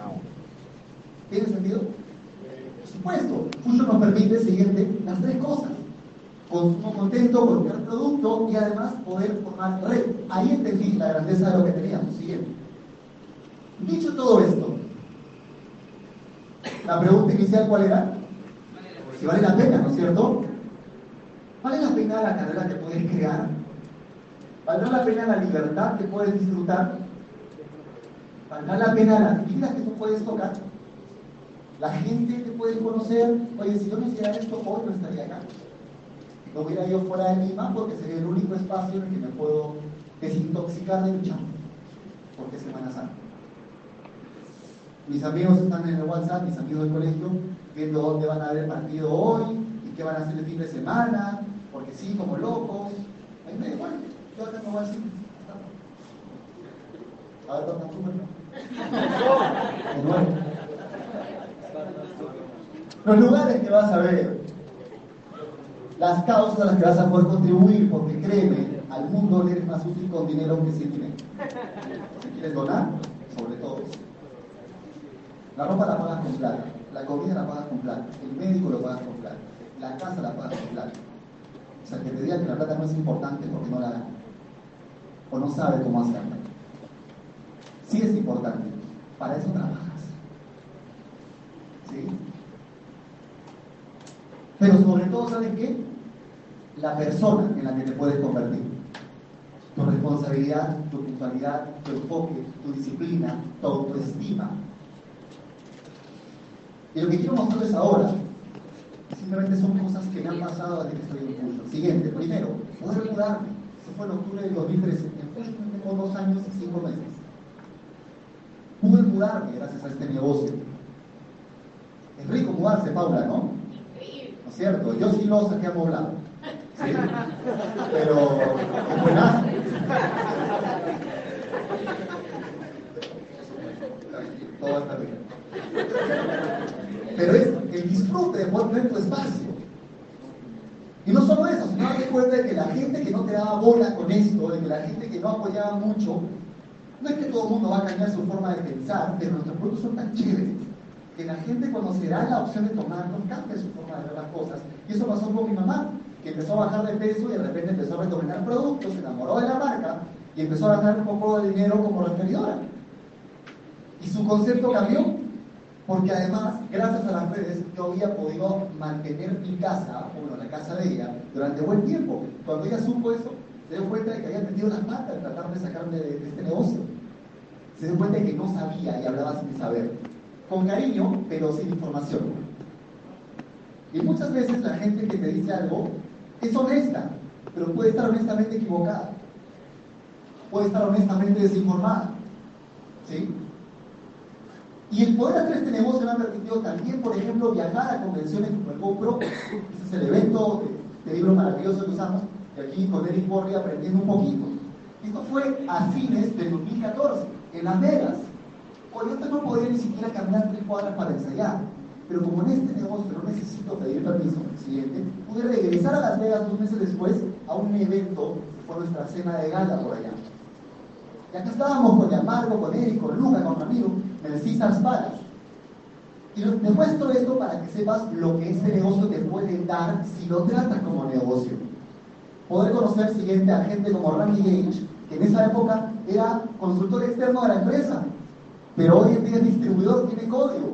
Speaker 3: ¿Tiene sentido? Por supuesto, Fusion nos permite, siguiente, las tres cosas. Consumo contento, colocar producto y además poder formar red. Ahí entendí la grandeza de lo que teníamos. Siguiente. Dicho todo esto, la pregunta inicial, ¿cuál era? Si vale la pena, ¿no es cierto? ¿Vale la pena la carrera que puedes crear? ¿Valdrá la pena la libertad que puedes disfrutar? ¿Valdrá la pena las vidas que tú puedes tocar? La gente que puedes conocer, oye, si yo no hiciera esto, hoy no estaría acá. No hubiera yo fuera de Lima porque sería el único espacio en el que me puedo desintoxicar de chamba, porque es Semana Santa. Mis amigos están en el WhatsApp, mis amigos del colegio, viendo dónde van a ver el partido hoy y qué van a hacer el fin de semana, porque sí, como locos. Ahí me da igual, yo acá no voy al cine. A ver, ¿dónde [laughs] De nuevo. Los lugares que vas a ver, las causas a las que vas a poder contribuir, porque créeme, al mundo le eres más útil con dinero que sin dinero. Si quieres donar, sobre todo. La ropa la pagas con plata, la comida la pagas con plata, el médico lo pagas con plata, la casa la pagas con plata. O sea, que te diga que la plata no es importante porque no la gana. O no sabe cómo hacerla. Sí es importante. Para eso trabajas. ¿Sí? Pero sobre todo, ¿sabes qué? La persona en la que te puedes convertir. Tu responsabilidad, tu puntualidad, tu enfoque, tu disciplina, tu autoestima. Y lo que quiero mostrarles ahora, simplemente son cosas que me han pasado desde que estoy en curso. Siguiente, primero, poder mudarme. Eso fue en octubre del 2013. Tengo dos años y cinco meses. Pude mudarme gracias a este negocio. Es rico mudarse, Paula, ¿no? ¿No es cierto? Yo sí lo saqué amoblado. Pero es. Todo está bien. Pero es el disfrute de poder tener tu espacio. Y no solo eso, sino darte cuenta de que la gente que no te daba bola con esto, de que la gente que no apoyaba mucho, no es que todo el mundo va a cambiar su forma de pensar, pero nuestros productos son tan chéveres que la gente cuando se da la opción de tomarlos cambia su forma de ver las cosas. Y eso pasó con mi mamá, que empezó a bajar de peso y de repente empezó a recomendar productos, se enamoró de la marca y empezó a ganar un poco de dinero como referidora. Y su concepto cambió porque además, gracias a las redes, yo había podido mantener mi casa, bueno, la casa de ella, durante buen tiempo. Cuando ella supo eso, se dio cuenta de que había metido las patas en tratar de sacarme de, este negocio. Se dio cuenta de que no sabía y hablaba sin saber. Con cariño, pero sin información. Y muchas veces la gente que te dice algo es honesta, pero puede estar honestamente equivocada. Puede estar honestamente desinformada. ¿Sí? Y el poder hacer este negocio me ha permitido también, por ejemplo, viajar a convenciones como el GoPro, ese es el evento de, libro maravilloso que usamos, y aquí con Eric Borri aprendiendo un poquito. Esto fue a fines del 2014, en Las Vegas. Oye, yo no podía ni siquiera caminar tres cuadras para ensayar, pero como en este negocio no necesito pedir permiso, siguiente, pude regresar a Las Vegas dos meses después a un evento que fue nuestra cena de gala por allá. Y acá estábamos con Yamarco, con Eric, con Luca, con amigo, necesitas palas. Y te muestro esto para que sepas lo que este negocio te puede dar si lo tratas como negocio. Poder conocer siguiente a gente como Randy Gage, que en esa época era consultor externo de la empresa, pero hoy en día es distribuidor, tiene código.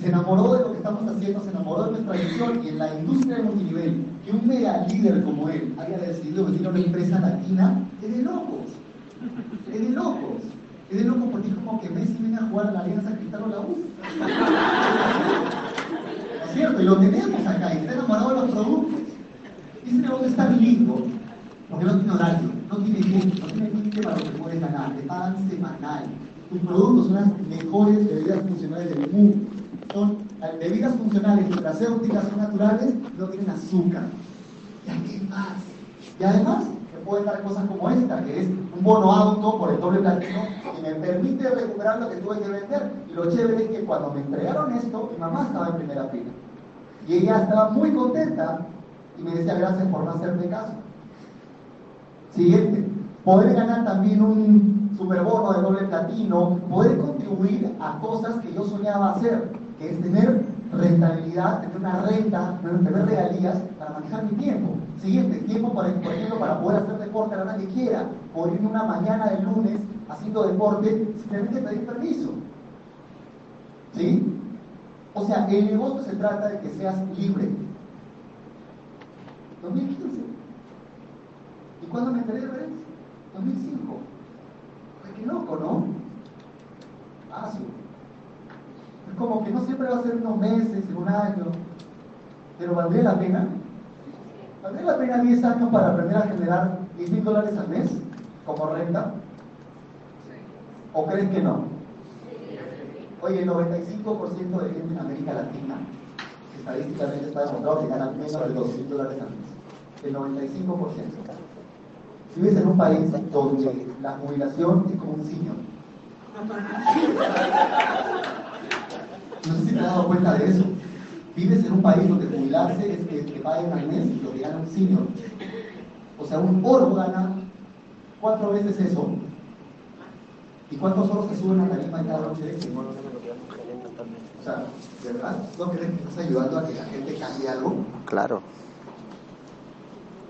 Speaker 3: Se enamoró de lo que estamos haciendo, se enamoró de nuestra visión y en la industria de multinivel, que un mega líder como él haya decidido venir a una empresa latina, es de locos. Es de locos. Es de loco porque es como que Messi viene a jugar a la Alianza Cristal o la U. es cierto? Y lo tenemos acá, y está enamorado de los productos. Ese negocio está lindo porque no tiene horario, no tiene límite, no tiene límite para lo que puedes ganar, te pagan semanal. Tus productos son las mejores bebidas funcionales del mundo. Son bebidas funcionales nutracéuticas, son naturales, no tienen azúcar. ¿Y a qué más? Y además, pueden dar cosas como esta, que es un bono auto por el doble platino y me permite recuperar lo que tuve que vender. Y lo chévere es que cuando me entregaron esto, mi mamá estaba en primera fila. Y ella estaba muy contenta y me decía gracias por no hacerme caso. Siguiente, poder ganar también un superbono de doble platino, poder contribuir a cosas que yo soñaba hacer, que es tener rentabilidad, tener una renta, tener regalías para manejar mi tiempo. Siguiente, tiempo, por ejemplo, para poder hacer deporte a la hora que quiera, o irme una mañana de lunes haciendo deporte que pedir permiso. ¿Sí? O sea, el negocio se trata de que seas libre. 2015. ¿Y cuándo me enteré de eso? 2005. Ay, qué loco, ¿no? Ah. Es como que no siempre va a ser unos meses, un año, pero ¿valdría la pena? ¿Valdría la pena 10 años para aprender a generar 10 mil dólares al mes como renta? ¿O crees que no? Oye, el 95% de gente en América Latina, estadísticamente está demostrado que gana menos de 200 dólares al mes. El 95%. Si vives en un país donde la jubilación es como un signo, [laughs] no sé si te has dado cuenta de eso. Vives en un país donde jubilarse es que te paguen al mes lo que gana un senior. O sea, un oro gana cuatro veces eso. ¿Y cuántos oros se suben a la de cada noche de? O sea, ¿de verdad? ¿No crees que estás ayudando a que la gente cambie algo?
Speaker 2: Claro.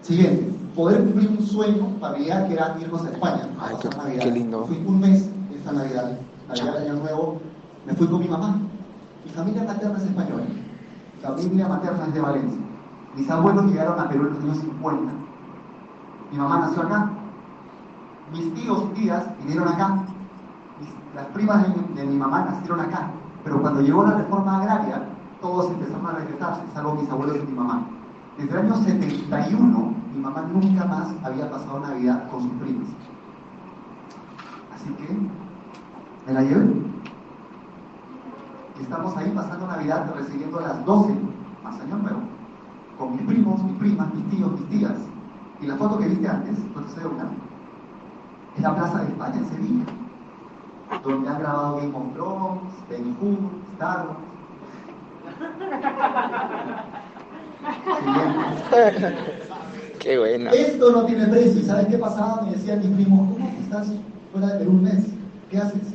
Speaker 3: Siguiente, poder cumplir un sueño familiar que era irnos a España. a
Speaker 2: Ay,
Speaker 3: pasar
Speaker 2: qué- qué lindo.
Speaker 3: Fui un mes esta Navidad, Navidad Año Nuevo, me fui con mi mamá. Mi familia materna es española. Mi familia materna es de Valencia. Mis abuelos llegaron a Perú en los años 50. Mi mamá nació acá. Mis tíos y tías vinieron acá. Las primas de mi, de mi mamá nacieron acá. Pero cuando llegó la reforma agraria, todos empezaron a regresarse, salvo mis abuelos y mi mamá. Desde el año 71, mi mamá nunca más había pasado Navidad con sus primas. Así que me la llevé. Estamos ahí pasando Navidad, recibiendo las 12, más año nuevo, con mis primos, mis primas, mis tíos, mis tías. Y la foto que viste antes, no te sé una, es la Plaza de España en Sevilla, donde han grabado Game of Thrones, Ben Hur, Star Wars. [laughs]
Speaker 2: Qué buena.
Speaker 3: Esto no tiene precio. ¿Y sabes qué pasaba? Me decían mis primos, ¿cómo estás fuera de Perú un mes? ¿Qué haces?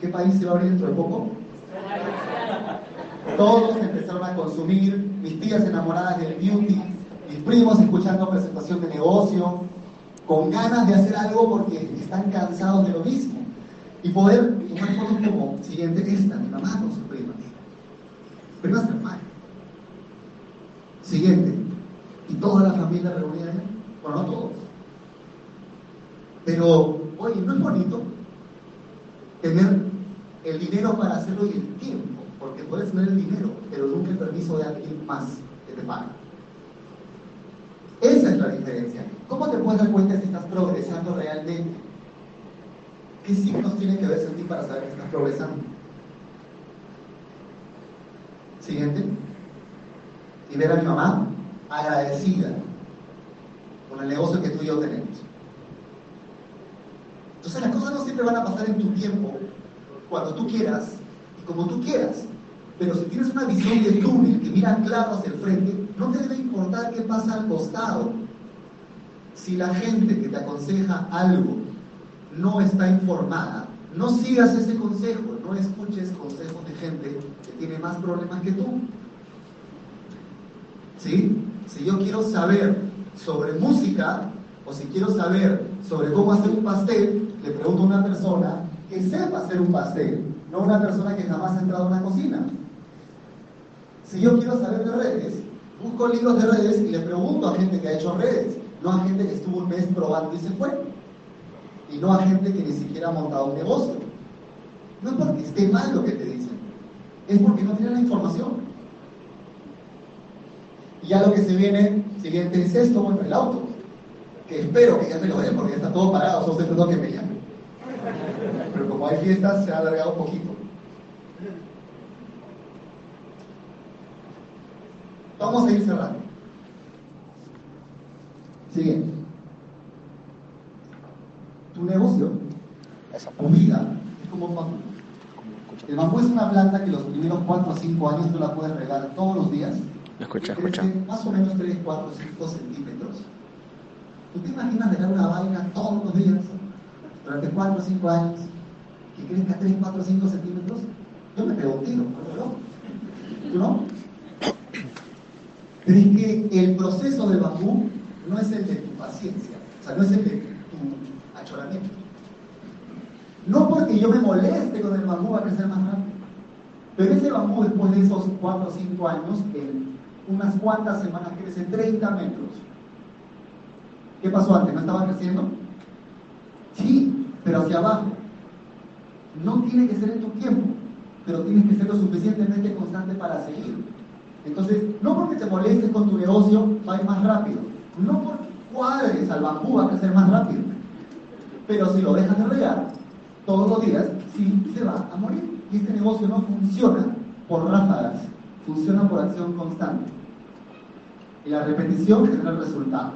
Speaker 3: ¿Y qué país se va a abrir dentro de poco? Todos empezaron a consumir, mis tías enamoradas del beauty, mis primos escuchando presentación de negocio, con ganas de hacer algo porque están cansados de lo mismo. Y poder tomar fotos como siguiente esta, mi mamá con sus primas. Primas hermanas. Siguiente. Y toda la familia reunida. Bueno, no todos. Pero, oye, ¿no es bonito tener el dinero para hacerlo y el tiempo? Porque puedes tener el dinero, pero nunca el permiso de alguien más que te paga. Esa es la diferencia. ¿Cómo te puedes dar cuenta si estás progresando realmente? ¿Qué signos tienen que verse en ti para saber que estás progresando? Siguiente. Y ver a mi mamá agradecida con el negocio que tú y yo tenemos. Entonces las cosas no siempre van a pasar en tu tiempo, cuando tú quieras y como tú quieras. Pero si tienes una visión de túnel que mira claro hacia el frente, no te debe importar qué pasa al costado. Si la gente que te aconseja algo no está informada, no sigas ese consejo, no escuches consejos de gente que tiene más problemas que tú. ¿Sí? Si yo quiero saber sobre música o si quiero saber sobre cómo hacer un pastel, le pregunto a una persona que sepa hacer un pastel, no una persona que jamás ha entrado a una cocina. Si yo quiero saber de redes, busco libros de redes y le pregunto a gente que ha hecho redes, no a gente que estuvo un mes probando y se fue. Y no a gente que ni siquiera ha montado un negocio. No es porque esté mal lo que te dicen, es porque no tienen la información. Y ya lo que se viene, siguiente es esto, bueno, el auto. Que espero que ya me lo den porque ya está todo parado, estoy esperando que me llamen. Como hay fiestas, se ha alargado un poquito. Vamos a ir cerrando. Siguiente. Tu negocio, tu vida, es como un bambú. El bambú es una planta que los primeros 4 o 5 años tú la puedes regar todos los días.
Speaker 2: Escucha, escucha.
Speaker 3: Más o menos 3, 4, 5 centímetros. ¿Tú te imaginas regar una vaina todos los días durante 4 o 5 años que crezca 3, 4, 5 centímetros? Yo me pego un tiro, ¿no? ¿Tú no? Pero es que el proceso del bambú no es el de tu paciencia, o sea, no es el de tu achoramiento. No porque yo me moleste con el bambú va a crecer más rápido, pero ese bambú después de esos 4 o 5 años, en unas cuantas semanas crece 30 metros. ¿Qué pasó antes? ¿No estaba creciendo? Sí, pero hacia abajo. No tiene que ser en tu tiempo, pero tienes que ser lo suficientemente constante para seguir. Entonces, no porque te molestes con tu negocio va a ir más rápido. No porque cuadres al bambú va a crecer más rápido. Pero si lo dejas de regar, todos los días, sí se va a morir. Y este negocio no funciona por ráfagas, funciona por acción constante. Y la repetición genera el resultado.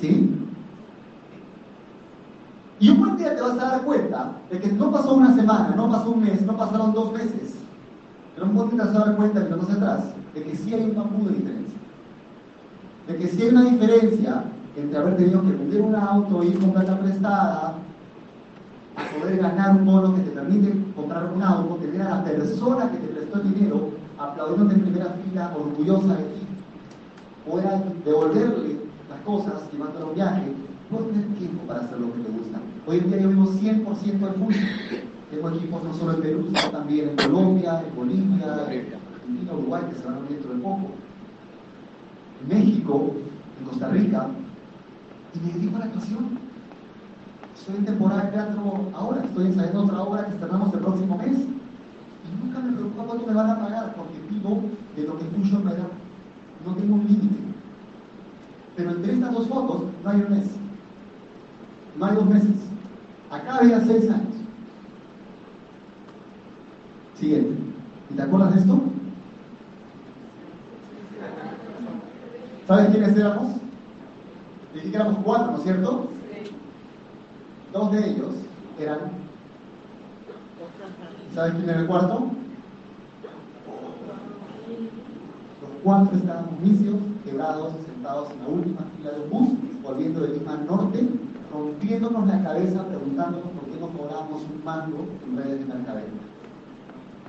Speaker 3: ¿Sí? Y un buen día te vas a dar cuenta de que no pasó una semana, no pasó un mes, no pasaron dos meses. Pero un buen día te vas a dar cuenta, miramos atrás, de que sí hay un bambú de diferencia. De que sí hay una diferencia entre haber tenido que vender un auto, ir con plata prestada, a poder ganar un bono que te permite comprar un auto, tener a la persona que te prestó el dinero aplaudiéndote en primera fila, orgullosa de ti, poder devolverle las cosas, llevándolo a un viaje, no tener tiempo para hacer lo que le gusta. Hoy en día yo vivo 100% al fútbol. Tengo equipos no solo en Perú, sino también en Colombia, en Bolivia, en Uruguay, que se van a abrir dentro de poco. En México, en Costa Rica, y me dedico a la actuación. Estoy en temporada de teatro ahora, estoy ensayando otra obra que estrenamos el próximo mes. Y nunca me preocupa cuánto me van a pagar, porque vivo de lo que Puyo me da. No tengo un límite. Pero entre estas dos fotos no hay un mes. No hay dos meses. Acá había seis años. Siguiente. ¿Y te acuerdas de esto? ¿Sabes quiénes éramos? Dije que éramos cuatro, ¿no es cierto? Dos de ellos eran. ¿Sabes quién era el cuarto? Los cuatro estábamos vicios, quebrados, sentados en la última fila de un bus, volviendo de Lima norte, rompiéndonos la cabeza, preguntándonos por qué no cobramos un mango en redes de mercadeo.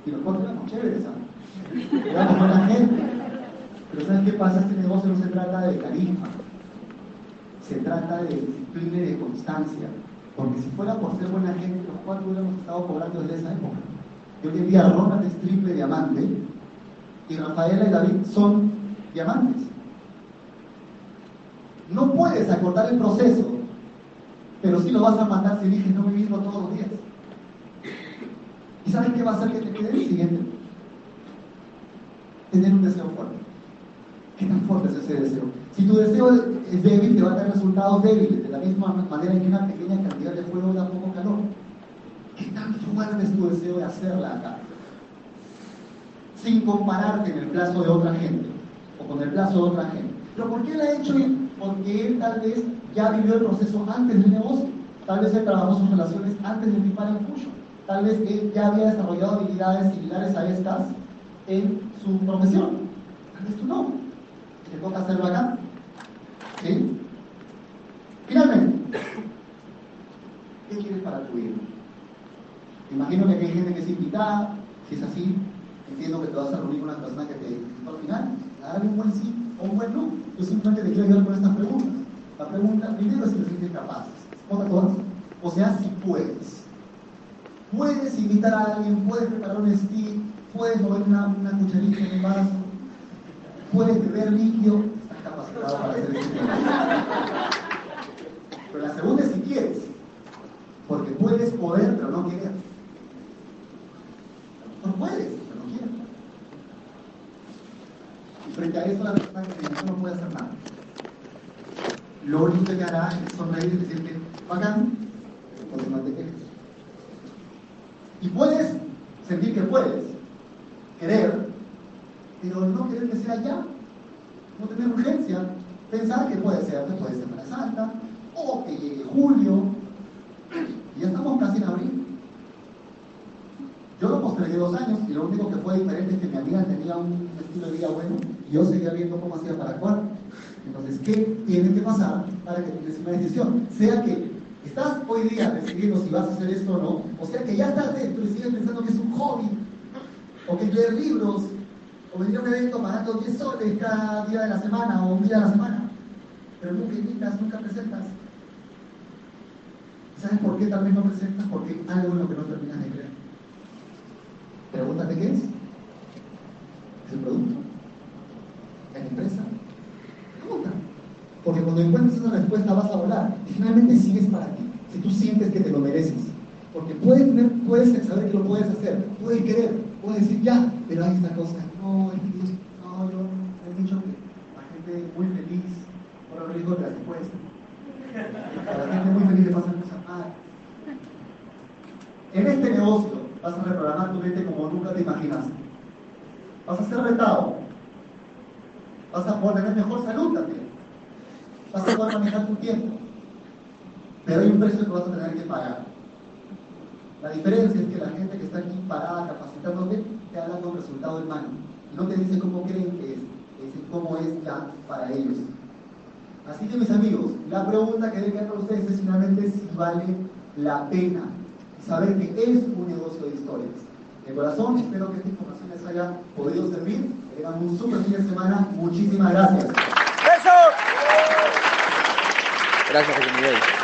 Speaker 3: Y los cuatro éramos chéveres, ¿sabes? Éramos buena gente. Pero ¿sabes qué pasa? Este negocio no se trata de carisma, se trata de disciplina y de constancia. Porque si fuera por ser buena gente, los cuatro hubiéramos estado cobrando desde esa época. Yo hoy en día Ronald es triple diamante y Rafaela y David son diamantes. No puedes acortar el proceso, pero sí lo vas a mandar si eliges no vivirlo todos los días. ¿Y sabes qué va a hacer que te quede el siguiente? Tener un deseo fuerte. ¿Qué tan fuerte es ese deseo? Si tu deseo es débil, te va a dar resultados débiles, de la misma manera en que una pequeña cantidad de fuego da poco calor. ¿Qué tan fuerte es tu deseo de hacerla acá? Sin compararte en el plazo de otra gente o con el plazo de otra gente. ¿Pero por qué la ha hecho él? Porque él tal vez ya vivió el proceso antes del negocio. Tal vez él trabajó sus relaciones antes de flipar en Fuyo. Tal vez él ya había desarrollado habilidades similares a estas en su profesión. Tal vez tú no. Te toca hacerlo acá. ¿Sí? Finalmente, ¿qué quieres para tu hijo? Imagino que hay gente que es invitada, si es así, entiendo que te vas a reunir con una persona que te al final, darle un buen sí o un buen no. Yo simplemente te quiero ayudar con estas preguntas. La pregunta primero es si te sientes capaz. todas. O sea, si puedes. Puedes invitar a alguien, puedes preparar un stick, puedes mover una, una cucharita en un vaso, puedes beber líquido, estás capacitado para hacer eso. Pero la segunda es si quieres. Porque puedes poder, pero no querer. No puedes, pero no quieres. Y frente a eso la persona que no puede hacer nada. Lo único que hará es sonreír y decirte, bacán, entonces no te. Y puedes sentir que puedes, querer, pero no querer que sea ya, no tener urgencia, pensar que puede ser después de Semana Santa, o que llegue julio, y ya estamos casi en abril. Yo lo postergué dos años y lo único que fue diferente es que mi amiga tenía un estilo de vida bueno y yo seguía viendo cómo hacía para actuar. Entonces, ¿qué tiene que pasar para que tomes una decisión? Sea que estás hoy día decidiendo si vas a hacer esto o no, o sea que ya estás dentro y sigues pensando que es un hobby, o que leer libros, o venir a un evento pagando 10 soles cada día de la semana o un día de la semana, pero nunca invitas, nunca presentas. ¿Sabes por qué tal vez no presentas? Porque hay algo en lo que no terminas de creer. Pregúntate qué es. ¿Es el producto? ¿Es la empresa? Pregunta. Porque cuando encuentres esa respuesta vas a volar. Y finalmente sigues para ti. Si tú sientes que te lo mereces. Porque puedes, tener, puedes saber que lo puedes hacer. Puedes querer. Puedes decir ya. Pero hay esta cosa. No, es que no, yo he dicho que la gente muy feliz. Por el riesgo de las respuestas. A la gente muy feliz le pasan cosas malas. En este negocio vas a reprogramar tu mente como nunca te imaginaste. Vas a ser retado. Vas a poder tener mejor salud también. Vas a poder manejar tu tiempo. Pero hay un precio que vas a tener que pagar. La diferencia es que la gente que está aquí parada capacitándote te habla con resultado en mano. Y no te dice cómo creen que es, te dice cómo es ya para ellos. Así que mis amigos, la pregunta que deben hacer ustedes es finalmente si vale la pena saber que es un negocio de historias. De corazón, espero que esta información les haya podido servir. Tengan un super fin de semana. Muchísimas gracias.
Speaker 2: Gracias, Miguel.